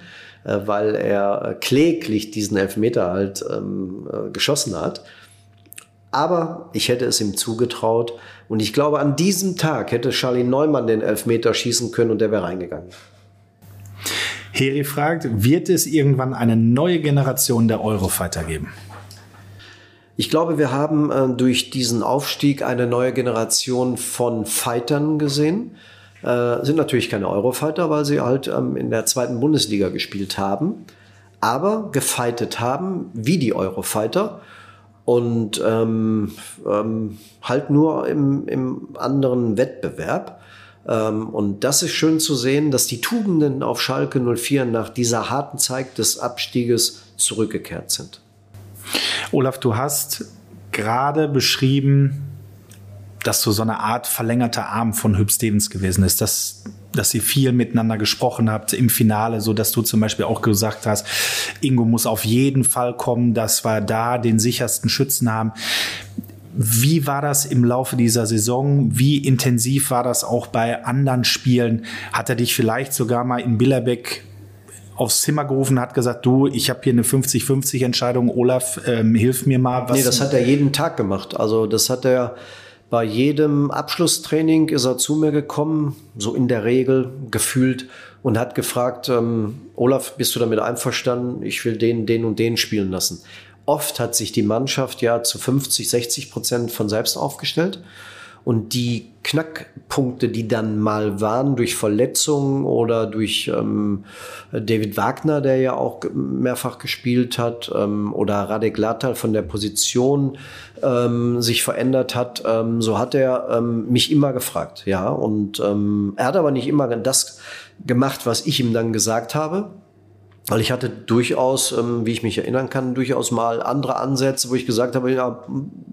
weil er äh, kläglich diesen Elfmeter halt ähm, äh, geschossen hat. Aber ich hätte es ihm zugetraut. Und ich glaube, an diesem Tag hätte Charlie Neumann den Elfmeter schießen können und der wäre reingegangen. Heri fragt, wird es irgendwann eine neue Generation der Eurofighter geben? Ich glaube, wir haben äh, durch diesen Aufstieg eine neue Generation von Fightern gesehen. Äh, sind natürlich keine Eurofighter, weil sie halt ähm, in der zweiten Bundesliga gespielt haben, aber gefightet haben wie die Eurofighter und ähm, ähm, halt nur im, im anderen Wettbewerb. Ähm, und das ist schön zu sehen, dass die Tugenden auf Schalke 04 nach dieser harten Zeit des Abstieges zurückgekehrt sind. Olaf, du hast gerade beschrieben, das so so eine Art verlängerter Arm von Hüb Stevens gewesen ist, dass dass ihr viel miteinander gesprochen habt im Finale, so dass du zum Beispiel auch gesagt hast, Ingo muss auf jeden Fall kommen, dass wir da den sichersten Schützen haben. Wie war das im Laufe dieser Saison? Wie intensiv war das auch bei anderen Spielen? Hat er dich vielleicht sogar mal in Billerbeck aufs Zimmer gerufen, hat gesagt, du, ich habe hier eine 50-50 Entscheidung, Olaf, ähm, hilf mir mal. Was nee, das hat er jeden Tag gemacht. Also das hat er bei jedem Abschlusstraining ist er zu mir gekommen, so in der Regel gefühlt, und hat gefragt, ähm, Olaf, bist du damit einverstanden? Ich will den, den und den spielen lassen. Oft hat sich die Mannschaft ja zu 50, 60 Prozent von selbst aufgestellt. Und die Knackpunkte, die dann mal waren durch Verletzungen oder durch ähm, David Wagner, der ja auch mehrfach gespielt hat, ähm, oder Radek Latal von der Position ähm, sich verändert hat, ähm, so hat er ähm, mich immer gefragt. Ja, und ähm, er hat aber nicht immer das gemacht, was ich ihm dann gesagt habe. Weil ich hatte durchaus, ähm, wie ich mich erinnern kann, durchaus mal andere Ansätze, wo ich gesagt habe, ja,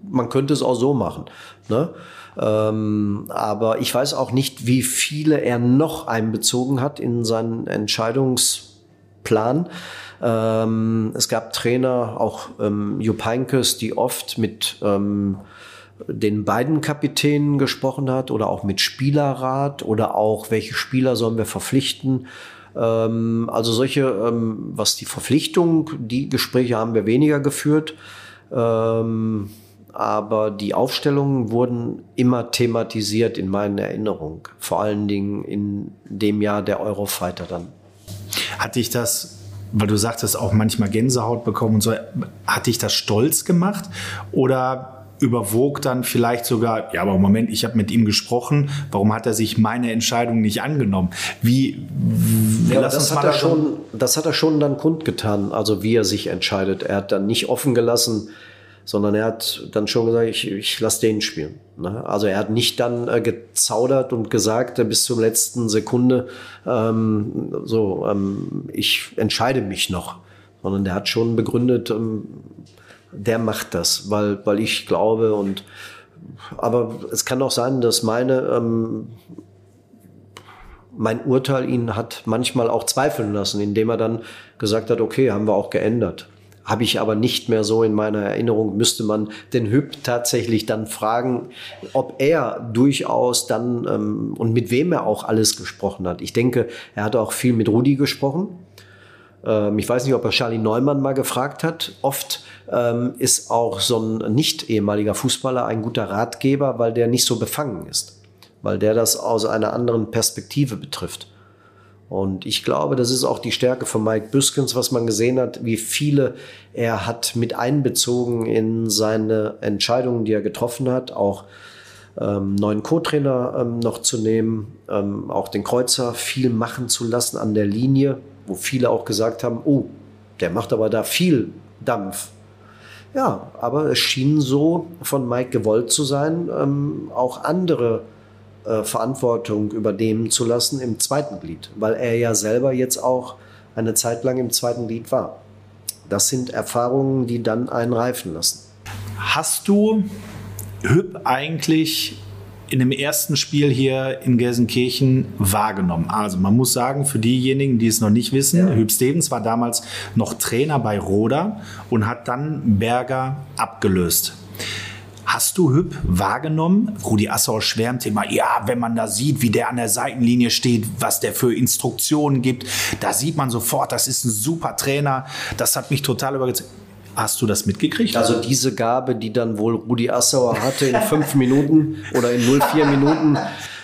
man könnte es auch so machen. Ne? Ähm, aber ich weiß auch nicht, wie viele er noch einbezogen hat in seinen Entscheidungsplan. Ähm, es gab Trainer, auch ähm, Jupp Heynckes, die oft mit ähm, den beiden Kapitänen gesprochen hat oder auch mit Spielerrat oder auch welche Spieler sollen wir verpflichten. Ähm, also solche, ähm, was die Verpflichtung, die Gespräche haben wir weniger geführt. Ähm, aber die Aufstellungen wurden immer thematisiert in meiner Erinnerung. Vor allen Dingen in dem Jahr der Eurofighter dann. Hat dich das, weil du sagtest, auch manchmal Gänsehaut bekommen und so, hat dich das stolz gemacht oder überwog dann vielleicht sogar, ja, aber Moment, ich habe mit ihm gesprochen, warum hat er sich meine Entscheidung nicht angenommen? Wie, ja, das hat er schon, das hat er schon dann kundgetan, also wie er sich entscheidet. Er hat dann nicht offen gelassen, sondern er hat dann schon gesagt, ich, ich lasse den spielen. Ne? Also er hat nicht dann äh, gezaudert und gesagt äh, bis zur letzten Sekunde, ähm, so, ähm, ich entscheide mich noch, sondern der hat schon begründet, ähm, der macht das, weil, weil ich glaube und aber es kann auch sein, dass meine ähm, mein Urteil ihn hat manchmal auch zweifeln lassen, indem er dann gesagt hat, okay, haben wir auch geändert habe ich aber nicht mehr so in meiner Erinnerung. Müsste man den Hüb tatsächlich dann fragen, ob er durchaus dann ähm, und mit wem er auch alles gesprochen hat. Ich denke, er hat auch viel mit Rudi gesprochen. Ähm, ich weiß nicht, ob er Charlie Neumann mal gefragt hat. Oft ähm, ist auch so ein nicht ehemaliger Fußballer ein guter Ratgeber, weil der nicht so befangen ist, weil der das aus einer anderen Perspektive betrifft. Und ich glaube, das ist auch die Stärke von Mike Büskens, was man gesehen hat, wie viele er hat mit einbezogen in seine Entscheidungen, die er getroffen hat, auch ähm, neuen Co-Trainer ähm, noch zu nehmen, ähm, auch den Kreuzer viel machen zu lassen an der Linie, wo viele auch gesagt haben, oh, der macht aber da viel Dampf. Ja, aber es schien so von Mike gewollt zu sein, ähm, auch andere äh, Verantwortung übernehmen zu lassen im zweiten Glied, weil er ja selber jetzt auch eine Zeit lang im zweiten Glied war. Das sind Erfahrungen, die dann einen reifen lassen. Hast du Hüb eigentlich in dem ersten Spiel hier in Gelsenkirchen wahrgenommen? Also man muss sagen, für diejenigen, die es noch nicht wissen, ja. Hüb Stevens war damals noch Trainer bei Roda und hat dann Berger abgelöst. Hast du Hüb wahrgenommen? Rudi Assauer schwärmt immer, ja, wenn man da sieht, wie der an der Seitenlinie steht, was der für Instruktionen gibt, da sieht man sofort, das ist ein super Trainer. Das hat mich total überzeugt. Hast du das mitgekriegt? Also diese Gabe, die dann wohl Rudi Assauer hatte in fünf *laughs* Minuten oder in 04 Minuten,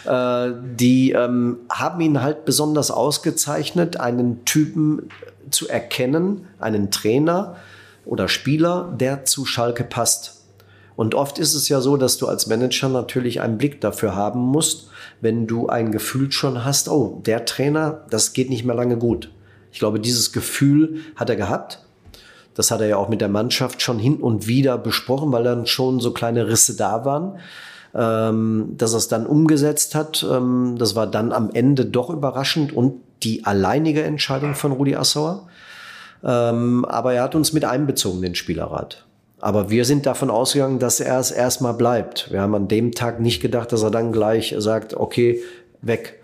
äh, die ähm, haben ihn halt besonders ausgezeichnet, einen Typen zu erkennen, einen Trainer oder Spieler, der zu Schalke passt. Und oft ist es ja so, dass du als Manager natürlich einen Blick dafür haben musst, wenn du ein Gefühl schon hast, oh, der Trainer, das geht nicht mehr lange gut. Ich glaube, dieses Gefühl hat er gehabt. Das hat er ja auch mit der Mannschaft schon hin und wieder besprochen, weil dann schon so kleine Risse da waren. Ähm, dass er es dann umgesetzt hat, ähm, das war dann am Ende doch überraschend und die alleinige Entscheidung von Rudi Assauer. Ähm, aber er hat uns mit einbezogen, den Spielerrat. Aber wir sind davon ausgegangen, dass er es erstmal bleibt. Wir haben an dem Tag nicht gedacht, dass er dann gleich sagt, okay, weg.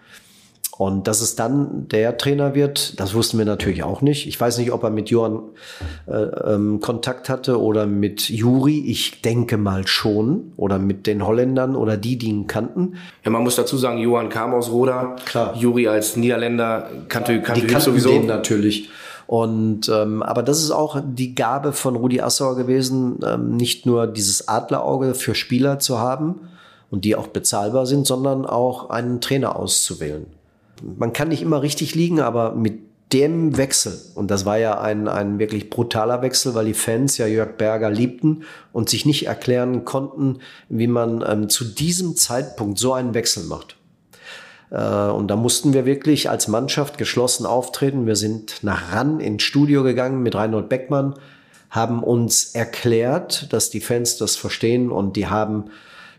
Und dass es dann der Trainer wird, das wussten wir natürlich auch nicht. Ich weiß nicht, ob er mit Johann äh, ähm, Kontakt hatte oder mit Juri. Ich denke mal schon. Oder mit den Holländern oder die, die ihn kannten. Ja, man muss dazu sagen, Johann kam aus Roda. Klar. Juri als Niederländer kannte, kannte die kannten sowieso. den natürlich. Und ähm, aber das ist auch die Gabe von Rudi Assauer gewesen, ähm, nicht nur dieses Adlerauge für Spieler zu haben und die auch bezahlbar sind, sondern auch einen Trainer auszuwählen. Man kann nicht immer richtig liegen, aber mit dem Wechsel, und das war ja ein, ein wirklich brutaler Wechsel, weil die Fans ja Jörg Berger liebten und sich nicht erklären konnten, wie man ähm, zu diesem Zeitpunkt so einen Wechsel macht. Äh, und da mussten wir wirklich als Mannschaft geschlossen auftreten. Wir sind nach RAN ins Studio gegangen mit Reinhold Beckmann, haben uns erklärt, dass die Fans das verstehen und die haben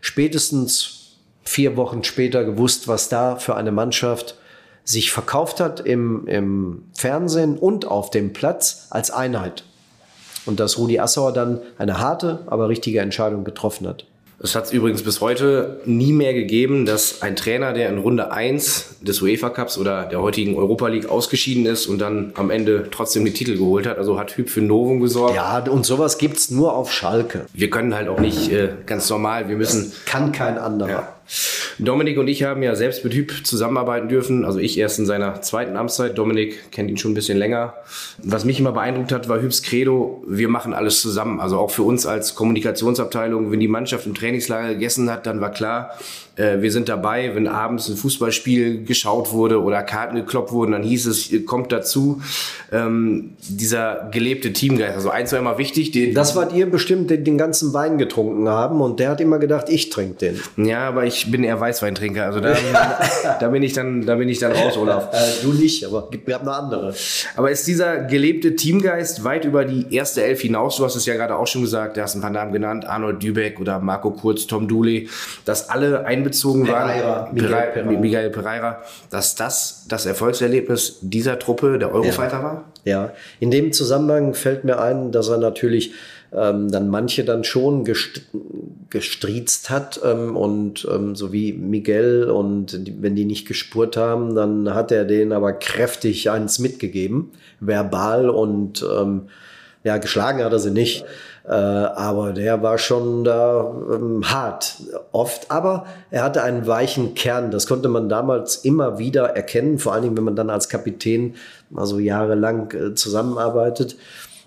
spätestens vier Wochen später gewusst, was da für eine Mannschaft sich verkauft hat im, im Fernsehen und auf dem Platz als Einheit. Und dass Rudi Assauer dann eine harte, aber richtige Entscheidung getroffen hat. Es hat es übrigens bis heute nie mehr gegeben, dass ein Trainer, der in Runde 1 des UEFA Cups oder der heutigen Europa League ausgeschieden ist und dann am Ende trotzdem die Titel geholt hat. Also hat Hüb für Novum gesorgt. Ja, und sowas gibt's nur auf Schalke. Wir können halt auch nicht äh, ganz normal, wir müssen. Kann kein anderer. Ja. Dominik und ich haben ja selbst mit Hüb zusammenarbeiten dürfen. Also ich erst in seiner zweiten Amtszeit. Dominik kennt ihn schon ein bisschen länger. Was mich immer beeindruckt hat, war Hübs Credo, wir machen alles zusammen. Also auch für uns als Kommunikationsabteilung, wenn die Mannschaft im Trainingslager gegessen hat, dann war klar, äh, wir sind dabei. Wenn abends ein Fußballspiel geschaut wurde oder Karten gekloppt wurden, dann hieß es, kommt dazu. Ähm, dieser gelebte Teamgeist. Also eins war immer wichtig. Den Das wart ihr bestimmt, den, den ganzen Wein getrunken haben und der hat immer gedacht, ich trinke den. ja, aber ich bin eher Weißweintrinker. Also da, da bin ich dann, da bin ich dann raus, Olaf. Äh, du nicht, aber wir haben noch andere. Aber ist dieser gelebte Teamgeist weit über die erste Elf hinaus? Du hast es ja gerade auch schon gesagt, du hast ein paar Namen genannt, Arnold Dübeck oder Marco Kurz, Tom Dooley, dass alle einbezogen Pereira, waren, Miguel Pere- Pereira. Miguel Pereira, dass das das Erfolgserlebnis dieser Truppe, der Eurofighter war? Ja, in dem Zusammenhang fällt mir ein, dass er natürlich ähm, dann manche dann schon gest gestriezt hat ähm, und ähm, so wie Miguel und die, wenn die nicht gespurt haben, dann hat er denen aber kräftig eins mitgegeben, verbal und ähm, ja, geschlagen hat er sie nicht. Äh, aber der war schon da ähm, hart oft. Aber er hatte einen weichen Kern. Das konnte man damals immer wieder erkennen. Vor allen Dingen, wenn man dann als Kapitän mal so jahrelang äh, zusammenarbeitet.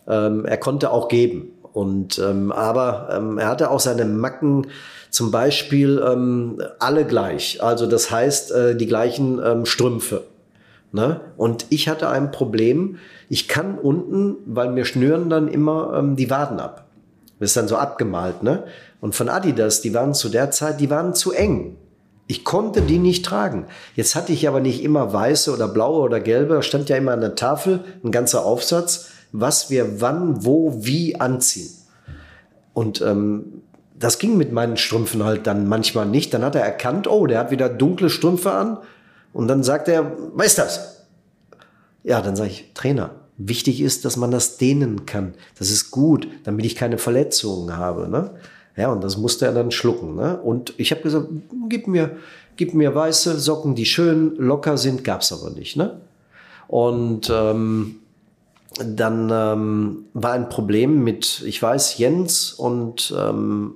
Ähm, er konnte auch geben. Und ähm, aber ähm, er hatte auch seine Macken, zum Beispiel ähm, alle gleich. Also das heißt äh, die gleichen ähm, Strümpfe. Ne? Und ich hatte ein Problem. Ich kann unten, weil mir schnüren dann immer ähm, die Waden ab. Das ist dann so abgemalt, ne? Und von Adidas, die waren zu der Zeit, die waren zu eng. Ich konnte die nicht tragen. Jetzt hatte ich aber nicht immer weiße oder blaue oder gelbe. Stand ja immer an der Tafel ein ganzer Aufsatz, was wir wann, wo, wie anziehen. Und ähm, das ging mit meinen Strümpfen halt dann manchmal nicht. Dann hat er erkannt, oh, der hat wieder dunkle Strümpfe an. Und dann sagt er, was ist das? Ja, dann sage ich, Trainer, wichtig ist, dass man das dehnen kann. Das ist gut, damit ich keine Verletzungen habe. Ne? Ja, und das musste er dann schlucken. Ne? Und ich habe gesagt, gib mir, gib mir weiße Socken, die schön locker sind, gab's aber nicht. Ne? Und ähm, dann ähm, war ein Problem mit, ich weiß, Jens und ähm,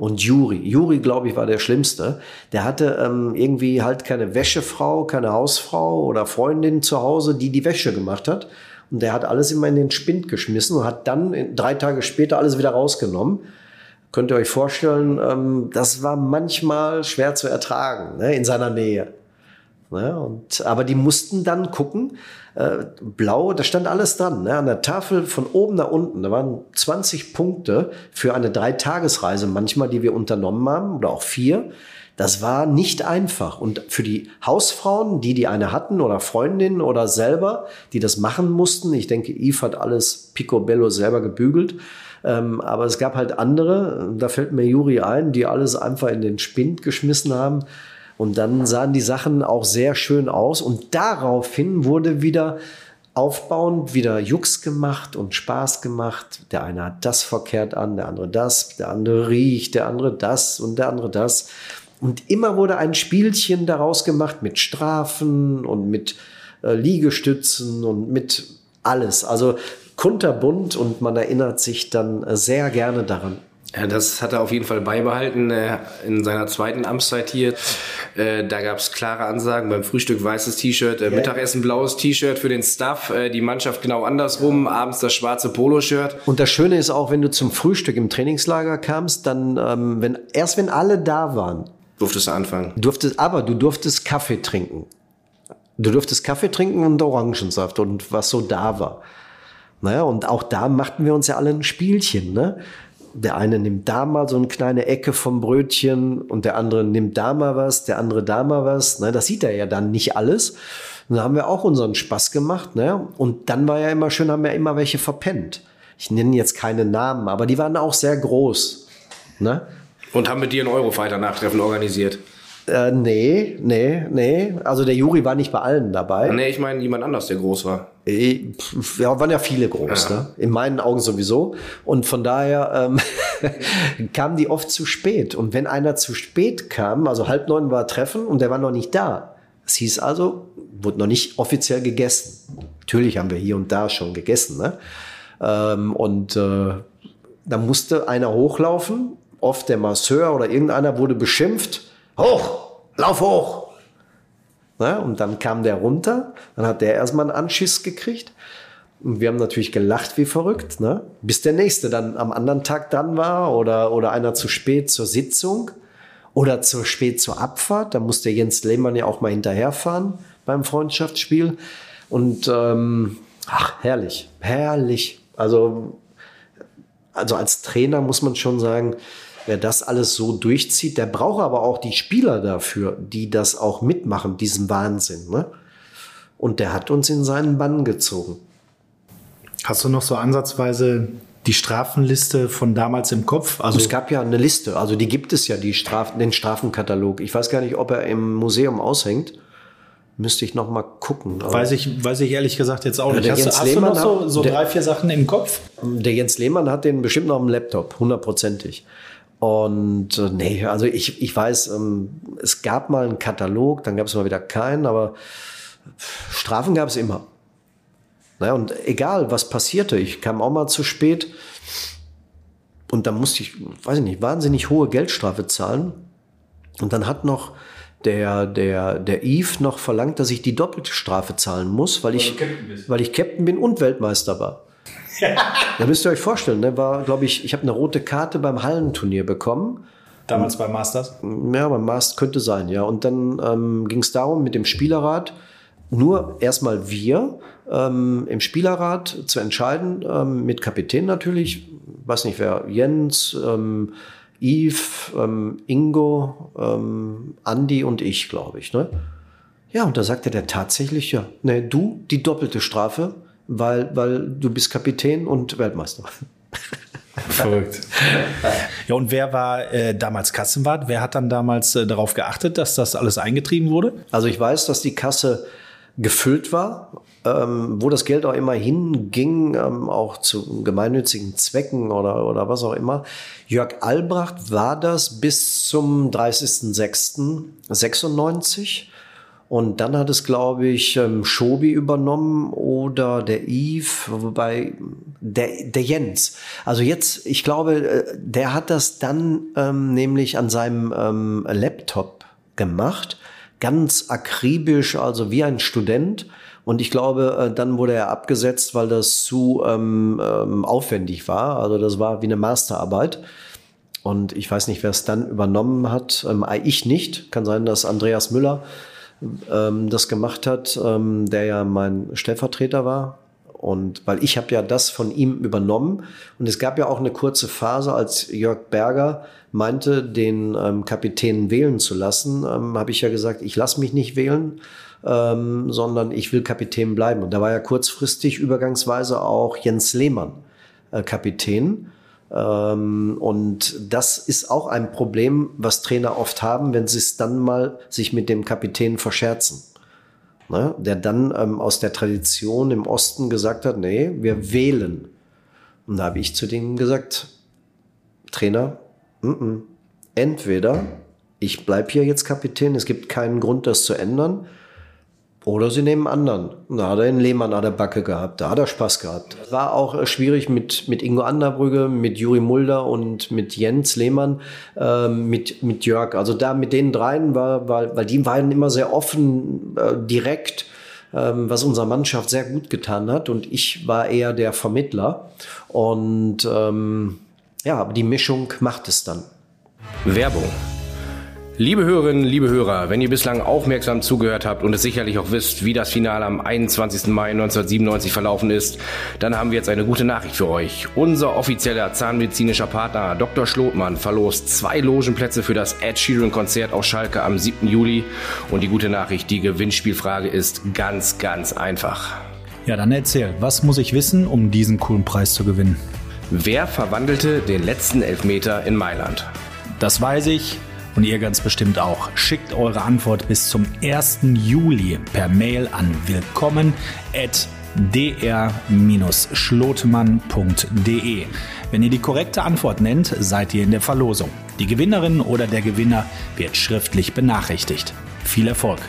und Juri. Juri, glaube ich, war der Schlimmste. Der hatte ähm, irgendwie halt keine Wäschefrau, keine Hausfrau oder Freundin zu Hause, die die Wäsche gemacht hat. Und der hat alles immer in den Spind geschmissen und hat dann drei Tage später alles wieder rausgenommen. Könnt ihr euch vorstellen, ähm, das war manchmal schwer zu ertragen ne, in seiner Nähe. Ne, und, aber die mussten dann gucken, äh, blau, da stand alles dran, ne, an der Tafel von oben nach unten. Da waren 20 Punkte für eine Dreitagesreise manchmal, die wir unternommen haben, oder auch vier. Das war nicht einfach. Und für die Hausfrauen, die die eine hatten oder Freundinnen oder selber, die das machen mussten, ich denke, Yves hat alles picobello selber gebügelt, ähm, aber es gab halt andere, da fällt mir Juri ein, die alles einfach in den Spind geschmissen haben. Und dann sahen die Sachen auch sehr schön aus. Und daraufhin wurde wieder aufbauend wieder Jux gemacht und Spaß gemacht. Der eine hat das verkehrt an, der andere das, der andere riecht, der andere das und der andere das. Und immer wurde ein Spielchen daraus gemacht mit Strafen und mit äh, Liegestützen und mit alles. Also kunterbunt und man erinnert sich dann äh, sehr gerne daran. Ja, das hat er auf jeden Fall beibehalten äh, in seiner zweiten Amtszeit hier. Äh, da gab es klare Ansagen beim Frühstück weißes T-Shirt, äh, yeah. Mittagessen blaues T-Shirt für den Staff, äh, die Mannschaft genau andersrum, abends das schwarze Poloshirt. Und das Schöne ist auch, wenn du zum Frühstück im Trainingslager kamst, dann ähm, wenn erst wenn alle da waren, durftest du anfangen. Durftest, aber du durftest Kaffee trinken. Du durftest Kaffee trinken und Orangensaft und was so da war. Naja, und auch da machten wir uns ja alle ein Spielchen, ne? Der eine nimmt da mal so eine kleine Ecke vom Brötchen und der andere nimmt da mal was, der andere da mal was. Ne, das sieht er ja dann nicht alles. Und da haben wir auch unseren Spaß gemacht. Ne? Und dann war ja immer schön, haben wir immer welche verpennt. Ich nenne jetzt keine Namen, aber die waren auch sehr groß. Ne? Und haben mit dir ein Eurofighter-Nachtreffen organisiert? Äh, nee, nee, nee. Also der Juri war nicht bei allen dabei. Nee, ich meine jemand anders, der groß war. Äh, ja, waren ja viele groß, ja. Ne? in meinen Augen sowieso. Und von daher ähm, *laughs* kamen die oft zu spät. Und wenn einer zu spät kam, also halb neun war Treffen und der war noch nicht da. Das hieß also, wurde noch nicht offiziell gegessen. Natürlich haben wir hier und da schon gegessen. Ne? Ähm, und äh, da musste einer hochlaufen. Oft der Masseur oder irgendeiner wurde beschimpft hoch, lauf hoch. Na, und dann kam der runter, dann hat der erstmal einen Anschiss gekriegt. Und wir haben natürlich gelacht wie verrückt, ne? bis der nächste dann am anderen Tag dran war oder, oder einer zu spät zur Sitzung oder zu spät zur Abfahrt. Da musste Jens Lehmann ja auch mal hinterherfahren beim Freundschaftsspiel. Und ähm, ach, herrlich, herrlich. Also, also als Trainer muss man schon sagen, wer das alles so durchzieht, der braucht aber auch die Spieler dafür, die das auch mitmachen, diesen Wahnsinn. Ne? Und der hat uns in seinen Bann gezogen. Hast du noch so ansatzweise die Strafenliste von damals im Kopf? Also es gab ja eine Liste, also die gibt es ja, die Strafen, den Strafenkatalog. Ich weiß gar nicht, ob er im Museum aushängt. Müsste ich noch mal gucken. weiß ich, weiß ich ehrlich gesagt jetzt auch nicht. Ja, hast, hast du noch so, so der, drei, vier Sachen im Kopf? Der Jens Lehmann hat den bestimmt noch am Laptop, hundertprozentig. Und äh, nee, also ich, ich weiß, ähm, es gab mal einen Katalog, dann gab es mal wieder keinen, aber Strafen gab es immer. Naja, und egal, was passierte, ich kam auch mal zu spät und dann musste ich, weiß ich nicht, wahnsinnig hohe Geldstrafe zahlen. Und dann hat noch der, der, der Yves noch verlangt, dass ich die doppelte Strafe zahlen muss, weil, weil ich, weil ich Captain bin und Weltmeister war. Da müsst ihr euch vorstellen, ne, war, glaube ich, ich habe eine rote Karte beim Hallenturnier bekommen. Damals beim Masters? Ja, beim Masters könnte sein, ja. Und dann ähm, ging es darum, mit dem Spielerrat nur erstmal wir ähm, im Spielerrat zu entscheiden, ähm, mit Kapitän natürlich, weiß nicht wer, Jens, ähm, Yves, ähm, Ingo, ähm, Andi und ich, glaube ich. Ne? Ja, und da sagte der tatsächlich, ja, ne, du, die doppelte Strafe, weil, weil du bist Kapitän und Weltmeister. Verrückt. *laughs* Ja, und wer war äh, damals Kassenwart? Wer hat dann damals äh, darauf geachtet, dass das alles eingetrieben wurde? Also ich weiß, dass die Kasse gefüllt war, ähm, wo das Geld auch immer hinging, ähm, auch zu gemeinnützigen Zwecken oder, oder was auch immer. Jörg Albrecht war das bis zum 30.06.96. Und dann hat es, glaube ich, ähm, Schobi übernommen oder der Yves, wobei der, der Jens. Also jetzt, ich glaube, äh, der hat das dann ähm, nämlich an seinem ähm, Laptop gemacht, ganz akribisch, also wie ein Student. Und ich glaube, äh, dann wurde er abgesetzt, weil das zu ähm, ähm, aufwendig war. Also das war wie eine Masterarbeit. Und ich weiß nicht, wer es dann übernommen hat. Ähm, ich nicht. Kann sein, dass Andreas Müller ähm, das gemacht hat, ähm, der ja mein Stellvertreter war. Und weil ich habe ja das von ihm übernommen. Und es gab ja auch eine kurze Phase, als Jörg Berger meinte, den ähm, Kapitän wählen zu lassen, ähm, habe ich ja gesagt, ich lasse mich nicht wählen, ähm, sondern ich will Kapitän bleiben. Und da war ja kurzfristig übergangsweise auch Jens Lehmann äh, Kapitän. Ähm, und das ist auch ein Problem, was Trainer oft haben, wenn sie es dann mal sich mit dem Kapitän verscherzen. ne, der dann ähm, aus der Tradition im Osten gesagt hat, nee, wir wählen. Und da habe ich zu denen gesagt, Trainer, m -m, entweder ich bleibe hier jetzt Kapitän, es gibt keinen Grund, das zu ändern, oder sie nehmen anderen. Da hat er einen Lehmann an der Backe gehabt, da hat er Spaß gehabt. War auch äh, schwierig mit, mit Ingo Anderbrügge, mit Juri Mulder und mit Jens Lehmann, äh, mit, mit Jörg. Also da mit den dreien war, war weil die waren immer sehr offen, äh, direkt, ähm, was unserer Mannschaft sehr gut getan hat. Und ich war eher der Vermittler. Und ähm, ja, aber die Mischung macht es dann. Werbung Liebe Hörerinnen, liebe Hörer, wenn ihr bislang aufmerksam zugehört habt und es sicherlich auch wisst, wie das Finale am 21. Mai 1997 verlaufen ist, dann haben wir jetzt eine gute Nachricht für euch. Unser offizieller zahnmedizinischer Partner Dr. Schlotmann verlost zwei Logenplätze für das Ed Sheeran Konzert auf Schalke am 7. Juli. Und die gute Nachricht, die Gewinnspielfrage ist ganz, ganz einfach. Ja, dann erzähl, was muss ich wissen, um diesen coolen Preis zu gewinnen? Wer verwandelte den letzten Elfmeter in Mailand? Das weiß ich. Und ihr ganz bestimmt auch. Schickt eure Antwort bis zum 1. Juli per Mail an willkommen at dr-schlotemann.de. Wenn ihr die korrekte Antwort nennt, seid ihr in der Verlosung. Die Gewinnerin oder der Gewinner wird schriftlich benachrichtigt. Viel Erfolg!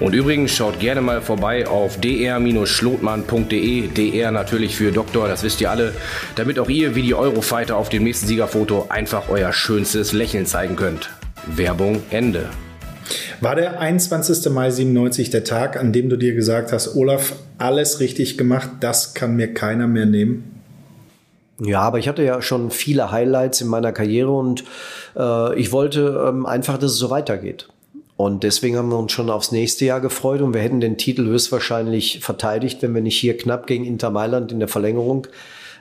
Und übrigens schaut gerne mal vorbei auf dr-schlotmann.de. DR natürlich für Doktor, das wisst ihr alle, damit auch ihr wie die Eurofighter auf dem nächsten Siegerfoto einfach euer schönstes Lächeln zeigen könnt. Werbung Ende. War der 21. Mai 97 der Tag, an dem du dir gesagt hast, Olaf, alles richtig gemacht, das kann mir keiner mehr nehmen? Ja, aber ich hatte ja schon viele Highlights in meiner Karriere und äh, ich wollte ähm, einfach, dass es so weitergeht. Und deswegen haben wir uns schon aufs nächste Jahr gefreut und wir hätten den Titel höchstwahrscheinlich verteidigt, wenn wir nicht hier knapp gegen Inter Mailand in der Verlängerung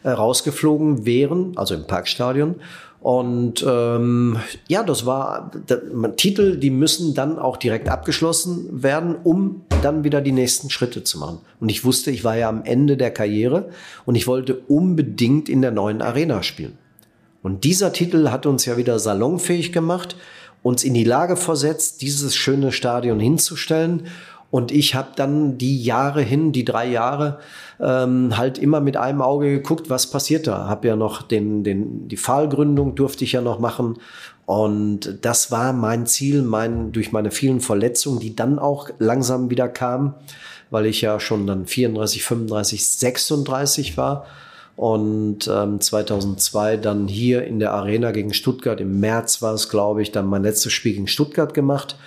äh, rausgeflogen wären, also im Parkstadion. Und ähm, ja, das war der, Titel, die müssen dann auch direkt abgeschlossen werden, um dann wieder die nächsten Schritte zu machen. Und ich wusste, ich war ja am Ende der Karriere und ich wollte unbedingt in der neuen Arena spielen. Und dieser Titel hat uns ja wieder salonfähig gemacht, uns in die Lage versetzt, dieses schöne Stadion hinzustellen und ich habe dann die Jahre hin, die drei Jahre, ähm, halt immer mit einem Auge geguckt, was passiert da. Hab ja noch den, den, die Pfahlgründung durfte ich ja noch machen. Und das war mein Ziel, mein, durch meine vielen Verletzungen, die dann auch langsam wieder kamen, weil ich ja schon dann 34, 35, 36 war. Und ähm, 2002 dann hier in der Arena gegen Stuttgart, im März war es, glaube ich, dann mein letztes Spiel gegen Stuttgart gemacht.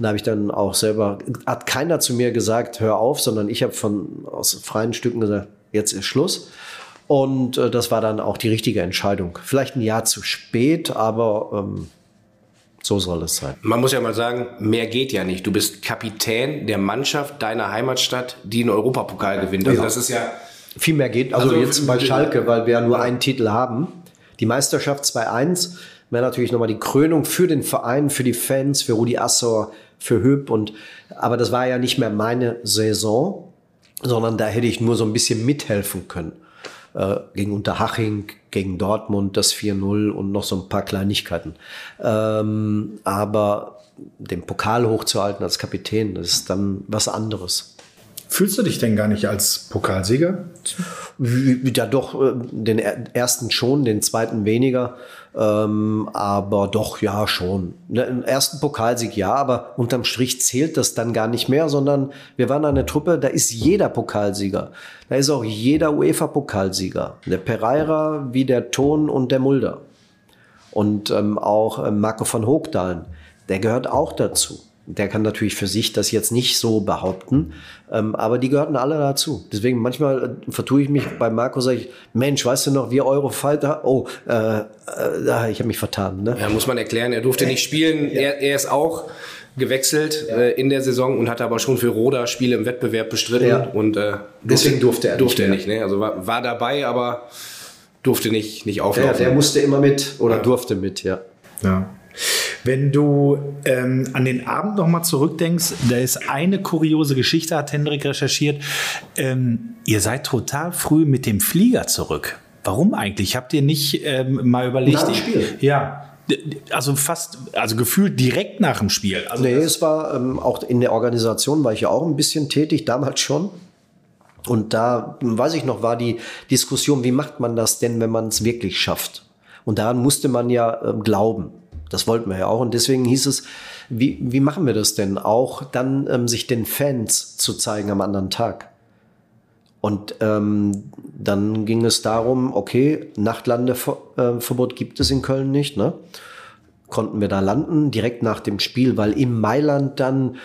Und da habe ich dann auch selber, hat keiner zu mir gesagt, hör auf, sondern ich habe von aus freien Stücken gesagt, jetzt ist Schluss. Und äh, das war dann auch die richtige Entscheidung. Vielleicht ein Jahr zu spät, aber ähm, so soll es sein. Man muss ja mal sagen, mehr geht ja nicht. Du bist Kapitän der Mannschaft deiner Heimatstadt, die einen Europapokal gewinnt. Also ja. das ist ja viel mehr geht. Also, also jetzt bei Schalke, weil wir ja nur einen Titel haben. Die Meisterschaft 2-1 wäre natürlich nochmal die Krönung für den Verein, für die Fans, für Rudi Assor, für Hüb und aber das war ja nicht mehr meine Saison, sondern da hätte ich nur so ein bisschen mithelfen können. Äh, gegen Unterhaching, gegen Dortmund das 4-0 und noch so ein paar Kleinigkeiten. Ähm, aber den Pokal hochzuhalten als Kapitän, das ist dann was anderes. Fühlst du dich denn gar nicht als Pokalsieger? Ja, doch, äh, den ersten schon, den zweiten weniger. Ähm, aber doch, ja, schon. Ne, Im ersten Pokalsieg ja, aber unterm Strich zählt das dann gar nicht mehr, sondern wir waren eine Truppe, da ist jeder Pokalsieger. Da ist auch jeder UEFA-Pokalsieger. Der Pereira wie der Ton und der Mulder. Und ähm, auch ähm, Marco von Hoogdalen, der gehört auch dazu. Der kann natürlich für sich das jetzt nicht so behaupten, ähm, aber die gehörten alle dazu. Deswegen manchmal äh, vertue ich mich bei Marco, sage ich, Mensch, weißt du noch, wir Eurofighter? Oh, äh, äh, ich habe mich vertan. Ne? Ja, muss man erklären, er durfte nicht spielen. Ja. Er, er ist auch gewechselt ja. äh, in der Saison und hatte aber schon für Roda Spiele im Wettbewerb bestritten. Ja. Und äh, deswegen durfte er durfte nicht. Er nicht ne? Also war, war dabei, aber durfte nicht, nicht auflaufen. Ja, der musste immer mit oder durfte mit, ja. Ja. Wenn du ähm, an den Abend nochmal zurückdenkst, da ist eine kuriose Geschichte, hat Hendrik recherchiert. Ähm, ihr seid total früh mit dem Flieger zurück. Warum eigentlich? Habt ihr nicht ähm, mal überlegt? Nach dem Spiel. Ja. also fast, also gefühlt direkt nach dem Spiel. Also nee, es war ähm, auch in der Organisation war ich ja auch ein bisschen tätig, damals schon. Und da, weiß ich noch, war die Diskussion, wie macht man das denn, wenn man es wirklich schafft? Und daran musste man ja äh, glauben. Das wollten wir ja auch. Und deswegen hieß es, wie, wie machen wir das denn? Auch dann ähm, sich den Fans zu zeigen am anderen Tag. Und ähm, dann ging es darum, okay, Nachtlandeverbot gibt es in Köln nicht, ne? Konnten wir da landen, direkt nach dem Spiel, weil im Mailand dann,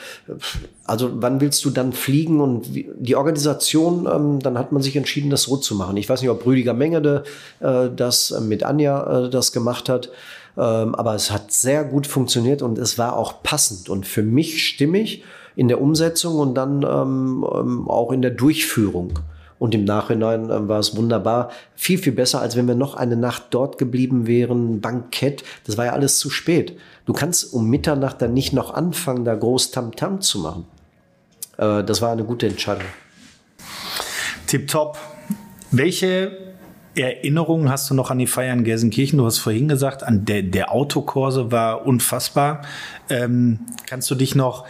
also wann willst du dann fliegen und wie, die Organisation, ähm, dann hat man sich entschieden, das so zu machen. Ich weiß nicht, ob Rüdiger Mengede äh, das mit Anja äh, das gemacht hat, aber es hat sehr gut funktioniert und es war auch passend und für mich stimmig in der Umsetzung und dann ähm, ähm, auch in der Durchführung. Und im Nachhinein äh, war es wunderbar. Viel, viel besser, als wenn wir noch eine Nacht dort geblieben wären. Bankett, das war ja alles zu spät. Du kannst um Mitternacht dann nicht noch anfangen, da groß Tamtam -Tam zu machen. Äh, das war eine gute Entscheidung. Tipptopp. Welche Erinnerungen hast du noch an die Feier in Gelsenkirchen? Du hast vorhin gesagt, an der, der Autokurse war unfassbar. Ähm, kannst du dich noch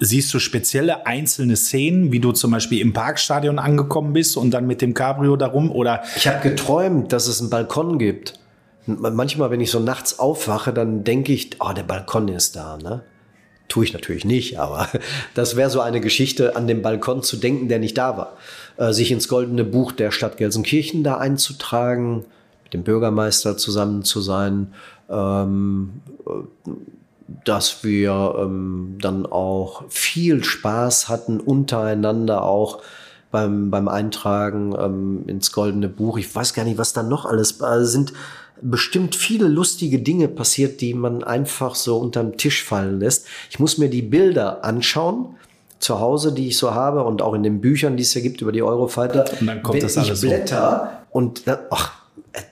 Siehst du spezielle einzelne Szenen, wie du zum Beispiel im Parkstadion angekommen bist und dann mit dem Cabrio darum oder? Ich habe geträumt, dass es einen Balkon gibt. Manchmal, wenn ich so nachts aufwache, dann denke ich, oh, der Balkon ist da, ne? Tue ich natürlich nicht, aber *laughs* das wäre so eine Geschichte, an dem Balkon zu denken, der nicht da war. Äh, sich ins goldene Buch der Stadt Gelsenkirchen da einzutragen, mit dem Bürgermeister zusammen zu sein, ähm, dass wir ähm, dann auch viel Spaß hatten untereinander auch beim, beim Eintragen ähm, ins Goldene Buch. Ich weiß gar nicht, was da noch alles also sind. Bestimmt viele lustige Dinge passiert, die man einfach so unterm Tisch fallen lässt. Ich muss mir die Bilder anschauen zu Hause, die ich so habe und auch in den Büchern, die es ja gibt über die Eurofighter. Und dann kommt Wenn das alles ich blätter so. und dann, ach,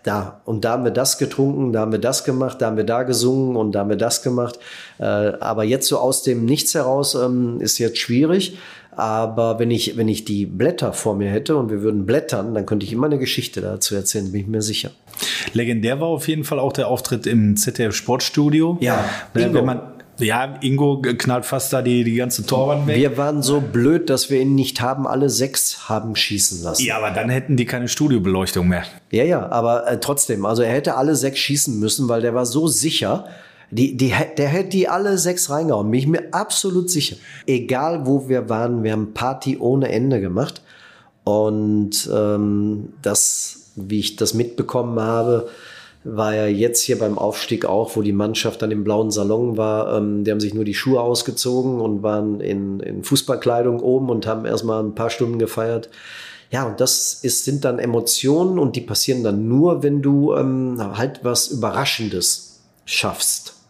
da und da haben wir das getrunken, da haben wir das gemacht, da haben wir da gesungen und da haben wir das gemacht. Äh, aber jetzt so aus dem Nichts heraus ähm, ist jetzt schwierig. Aber wenn ich, wenn ich die Blätter vor mir hätte und wir würden blättern, dann könnte ich immer eine Geschichte dazu erzählen, bin ich mir sicher. Legendär war auf jeden Fall auch der Auftritt im ZDF Sportstudio. Ja, ne, wenn man, ja, Ingo knallt fast da die, die ganze Torwand weg. Wir waren so blöd, dass wir ihn nicht haben alle sechs haben schießen lassen. Ja, aber dann hätten die keine Studiobeleuchtung mehr. Ja, ja, aber äh, trotzdem, also er hätte alle sechs schießen müssen, weil der war so sicher. Die, die, der hätte die alle sechs reingehauen, bin ich mir absolut sicher. Egal wo wir waren, wir haben Party ohne Ende gemacht. Und ähm, das, wie ich das mitbekommen habe, war ja jetzt hier beim Aufstieg auch, wo die Mannschaft dann im blauen Salon war. Ähm, die haben sich nur die Schuhe ausgezogen und waren in, in Fußballkleidung oben und haben erstmal ein paar Stunden gefeiert. Ja, und das ist, sind dann Emotionen und die passieren dann nur, wenn du ähm, halt was Überraschendes schaffst.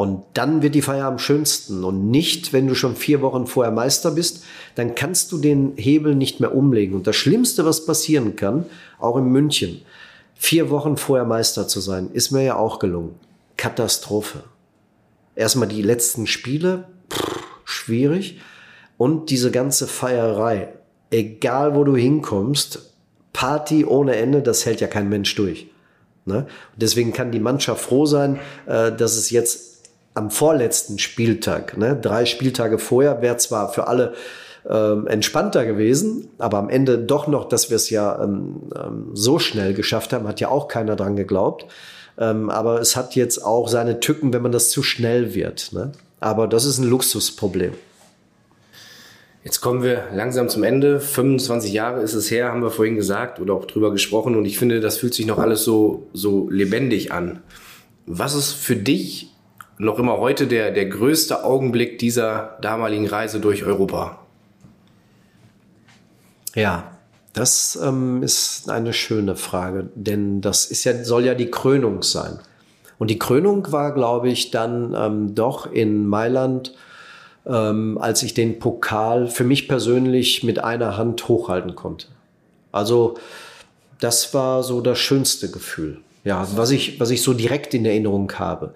Und dann wird die Feier am schönsten und nicht, wenn du schon vier Wochen vorher Meister bist, dann kannst du den Hebel nicht mehr umlegen. Und das Schlimmste, was passieren kann, auch in München, Vier Wochen vorher Meister zu sein, ist mir ja auch gelungen. Katastrophe. Erstmal die letzten Spiele, pff, schwierig. Und diese ganze Feierei. Egal wo du hinkommst, Party ohne Ende, das hält ja kein Mensch durch. Ne? deswegen kann die Mannschaft froh sein, äh, dass es jetzt am vorletzten Spieltag, ne, drei Spieltage vorher, wäre zwar für alle ähm, entspannter gewesen. Aber am Ende doch noch, dass wir es ja ähm, ähm, so schnell geschafft haben, hat ja auch keiner dran geglaubt. Ähm, aber es hat jetzt auch seine Tücken, wenn man das zu schnell wird. Ne? Aber das ist ein Luxusproblem. Jetzt kommen wir langsam zum Ende. 25 Jahre ist es her, haben wir vorhin gesagt oder auch drüber gesprochen. Und ich finde, das fühlt sich noch alles so, so lebendig an. Was ist für dich noch immer heute der, der größte Augenblick dieser damaligen Reise durch Europa? Ja, das ähm, ist eine schöne Frage, denn das ist ja, soll ja die Krönung sein. Und die Krönung war, glaube ich, dann ähm, doch in Mailand, ähm, als ich den Pokal für mich persönlich mit einer Hand hochhalten konnte. Also das war so das schönste Gefühl, ja, was ich, was ich so direkt in Erinnerung habe.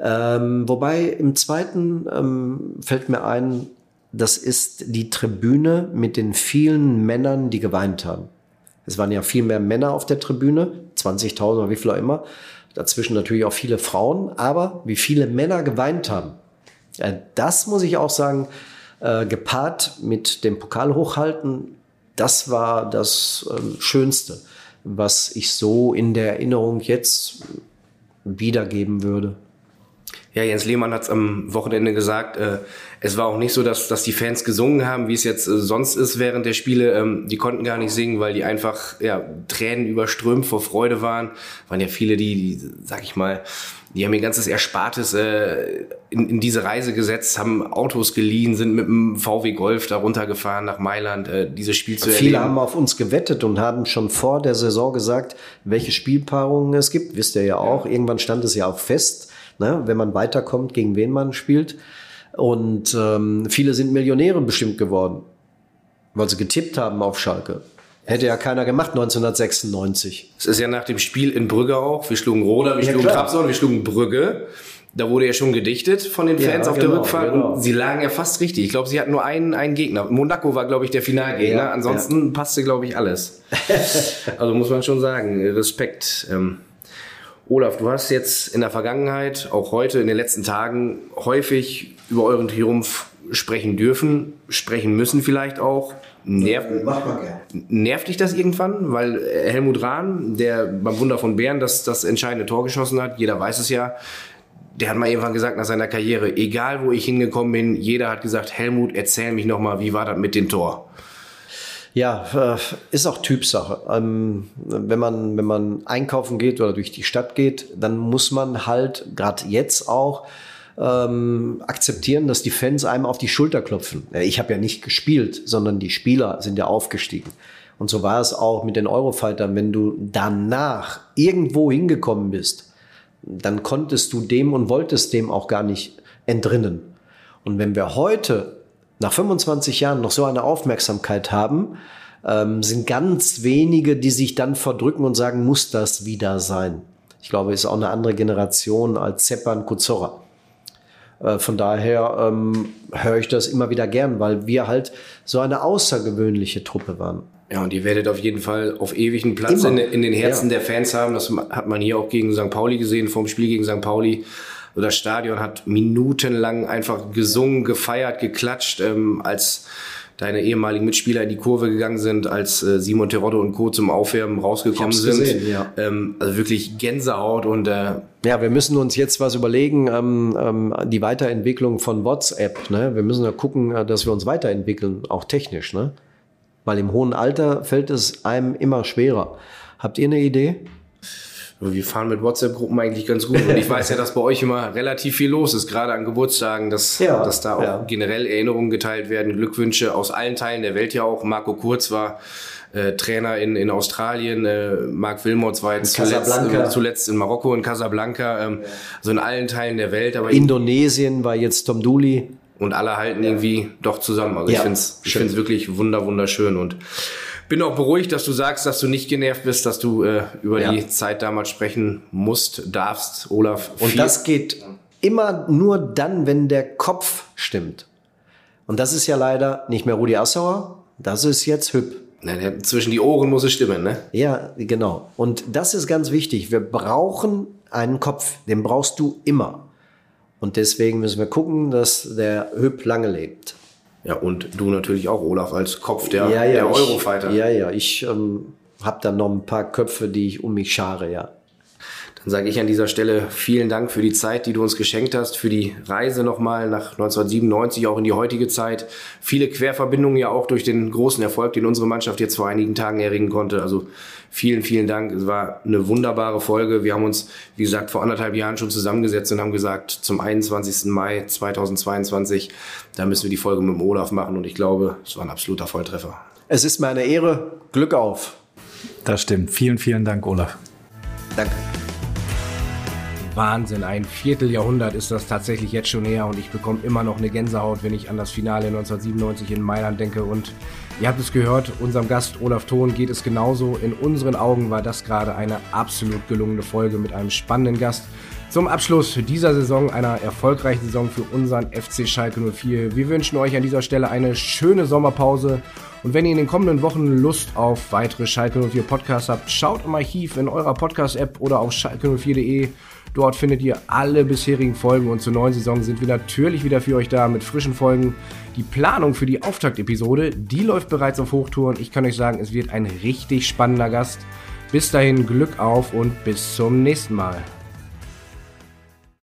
Ähm, wobei im zweiten ähm, fällt mir ein, das ist die Tribüne mit den vielen Männern, die geweint haben. Es waren ja viel mehr Männer auf der Tribüne, 20.000 oder wie viel auch immer. Dazwischen natürlich auch viele Frauen, aber wie viele Männer geweint haben. Ja, das muss ich auch sagen, äh, gepaart mit dem Pokal hochhalten, das war das äh, Schönste, was ich so in der Erinnerung jetzt wiedergeben würde. Ja, Jens Lehmann hat es am Wochenende gesagt, äh, es war auch nicht so, dass, dass die Fans gesungen haben, wie es jetzt äh, sonst ist während der Spiele. Ähm, die konnten gar nicht singen, weil die einfach ja, Tränen überströmt vor Freude waren. Waren ja viele, die, die sag ich mal, die haben ihr ganzes Erspartes äh, in, in diese Reise gesetzt, haben Autos geliehen, sind mit dem VW Golf da runtergefahren nach Mailand, äh, dieses Spiel zu Viele erleben. haben auf uns gewettet und haben schon vor der Saison gesagt, welche Spielpaarungen es gibt. Wisst ihr ja auch. Irgendwann stand es ja auch fest, ne, wenn man weiterkommt, gegen wen man spielt. Und ähm, viele sind Millionäre bestimmt geworden, weil sie getippt haben auf Schalke. Hätte ja keiner gemacht 1996. Es ist ja nach dem Spiel in Brügge auch. Wir schlugen Roda, wir Ja, schlugen. Trabzon, wir schlugen Brügge. Da wurde ja schon gedichtet von den Fans Ja, auf der genau, Rückfahrt genau. und sie lagen ja fast richtig. Ich glaube, sie hatten nur einen, einen Gegner. Monaco war, glaube ich, der Finalgegner. Ja, Ansonsten passte, glaube ich, alles. *laughs* also muss man schon sagen, Respekt. Ähm, Olaf, du hast jetzt in der Vergangenheit, auch heute in den letzten Tagen, häufig über euren Triumph sprechen dürfen, sprechen müssen vielleicht auch. Nervt, Mach mal gerne. Nervt dich das irgendwann? Weil äh, Helmut Rahn, der beim Wunder von Bern das, das entscheidende Tor geschossen hat, jeder weiß es ja, der hat mal irgendwann gesagt nach seiner Karriere, egal wo ich hingekommen bin, jeder hat gesagt, Helmut, erzähl mich nochmal, wie war das mit dem Tor? Ja, ist auch Typsache. Ähm, wenn man wenn man einkaufen geht oder durch die Stadt geht, dann muss man halt gerade jetzt auch ähm, akzeptieren, dass die Fans einem auf die Schulter klopfen. Ich habe ja nicht gespielt, sondern die Spieler sind ja aufgestiegen. Und so war es auch mit den Eurofightern. Wenn du danach irgendwo hingekommen bist, dann konntest du dem und wolltest dem auch gar nicht entrinnen. Und wenn wir heute nach 25 Jahren noch so eine Aufmerksamkeit haben, ähm, sind ganz wenige, die sich dann verdrücken und sagen, muss das wieder sein. Ich glaube, es ist auch eine andere Generation als Zepan Kuzorra. Äh, von daher ähm, höre ich das immer wieder gern, weil wir halt so eine außergewöhnliche Truppe waren. Ja, und ihr werdet auf jeden Fall auf ewig einen Platz in, in den Herzen Ja. der Fans haben. Das hat man hier auch gegen St. Pauli gesehen, vom Spiel gegen St. Pauli. Das Stadion hat minutenlang einfach gesungen, gefeiert, geklatscht, ähm, als deine ehemaligen Mitspieler in die Kurve gegangen sind, als äh, Simon Terodde und Co. zum Aufwärmen rausgekommen sind. gesehen, ja. ähm, also wirklich Gänsehaut und äh, Ja, wir müssen uns jetzt was überlegen, ähm, ähm, die Weiterentwicklung von WhatsApp. Ne? Wir müssen ja gucken, äh, dass wir uns weiterentwickeln, auch technisch. Ne? Weil im hohen Alter fällt es einem immer schwerer. Habt ihr eine Idee? Wir fahren mit WhatsApp-Gruppen eigentlich ganz gut. Und ich weiß ja, dass bei euch immer relativ viel los ist, gerade an Geburtstagen, dass, Ja, dass da auch ja. generell Erinnerungen geteilt werden, Glückwünsche aus allen Teilen der Welt ja auch. Marco Kurz war äh, Trainer in, in Australien, äh, Marc Wilmots war jetzt zuletzt, äh, zuletzt in Marokko in Casablanca, ähm, also in allen Teilen der Welt, aber Indonesien war jetzt Tom Dooley. und alle halten irgendwie doch zusammen. Also ich Ja, finde es wirklich wunder, wunderschön und bin auch beruhigt, dass du sagst, dass du nicht genervt bist, dass du äh, über Ja. die Zeit damals sprechen musst, darfst, Olaf. Und viel- das geht immer nur dann, wenn der Kopf stimmt. Und das ist ja leider nicht mehr Rudi Assauer, das ist jetzt. Na, der- zwischen die Ohren muss es stimmen, ne? Ja, genau. Und das ist ganz wichtig. Wir brauchen einen Kopf. Den brauchst du immer. Und deswegen müssen wir gucken, dass der Hüb lange lebt. Ja, und du natürlich auch, Olaf, als Kopf der, der ich- Eurofighter. Ja, ja. Ich ähm, habe da noch ein paar Köpfe, die ich um mich schare, ja. Dann sage ich an dieser Stelle vielen Dank für die Zeit, die du uns geschenkt hast, für die Reise nochmal nach 1997, auch in die heutige Zeit. Viele Querverbindungen ja auch durch den großen Erfolg, den unsere Mannschaft jetzt vor einigen Tagen erringen konnte. Also vielen, vielen Dank. Es war eine wunderbare Folge. Wir haben uns, wie gesagt, vor anderthalb Jahren schon zusammengesetzt und haben gesagt, zum 21. Mai 2022, da müssen wir die Folge mit dem Olaf machen. Und ich glaube, es war ein absoluter Volltreffer. Es ist mir eine Ehre. Glück auf. Das stimmt. Vielen, vielen Dank, Olaf. Danke. Wahnsinn, ein Vierteljahrhundert ist das tatsächlich jetzt schon her und ich bekomme immer noch eine Gänsehaut, wenn ich an das Finale 1997 in Mailand denke und ihr habt es gehört, unserem Gast Olaf Thon geht es genauso. In unseren Augen war das gerade eine absolut gelungene Folge mit einem spannenden Gast, Zum Abschluss dieser Saison, einer erfolgreichen Saison für unseren FC Schalke 04. Wir wünschen euch an dieser Stelle eine schöne Sommerpause. Und wenn ihr in den kommenden Wochen Lust auf weitere Schalke 04 Podcasts habt, schaut im Archiv in eurer Podcast-App oder auf schalke04.de. Dort findet ihr alle bisherigen Folgen und zur neuen Saison sind wir natürlich wieder für euch da mit frischen Folgen. Die Planung für die Auftaktepisode, die läuft bereits auf Hochtouren. Ich kann euch sagen, es wird ein richtig spannender Gast. Bis dahin Glück auf und bis zum nächsten Mal.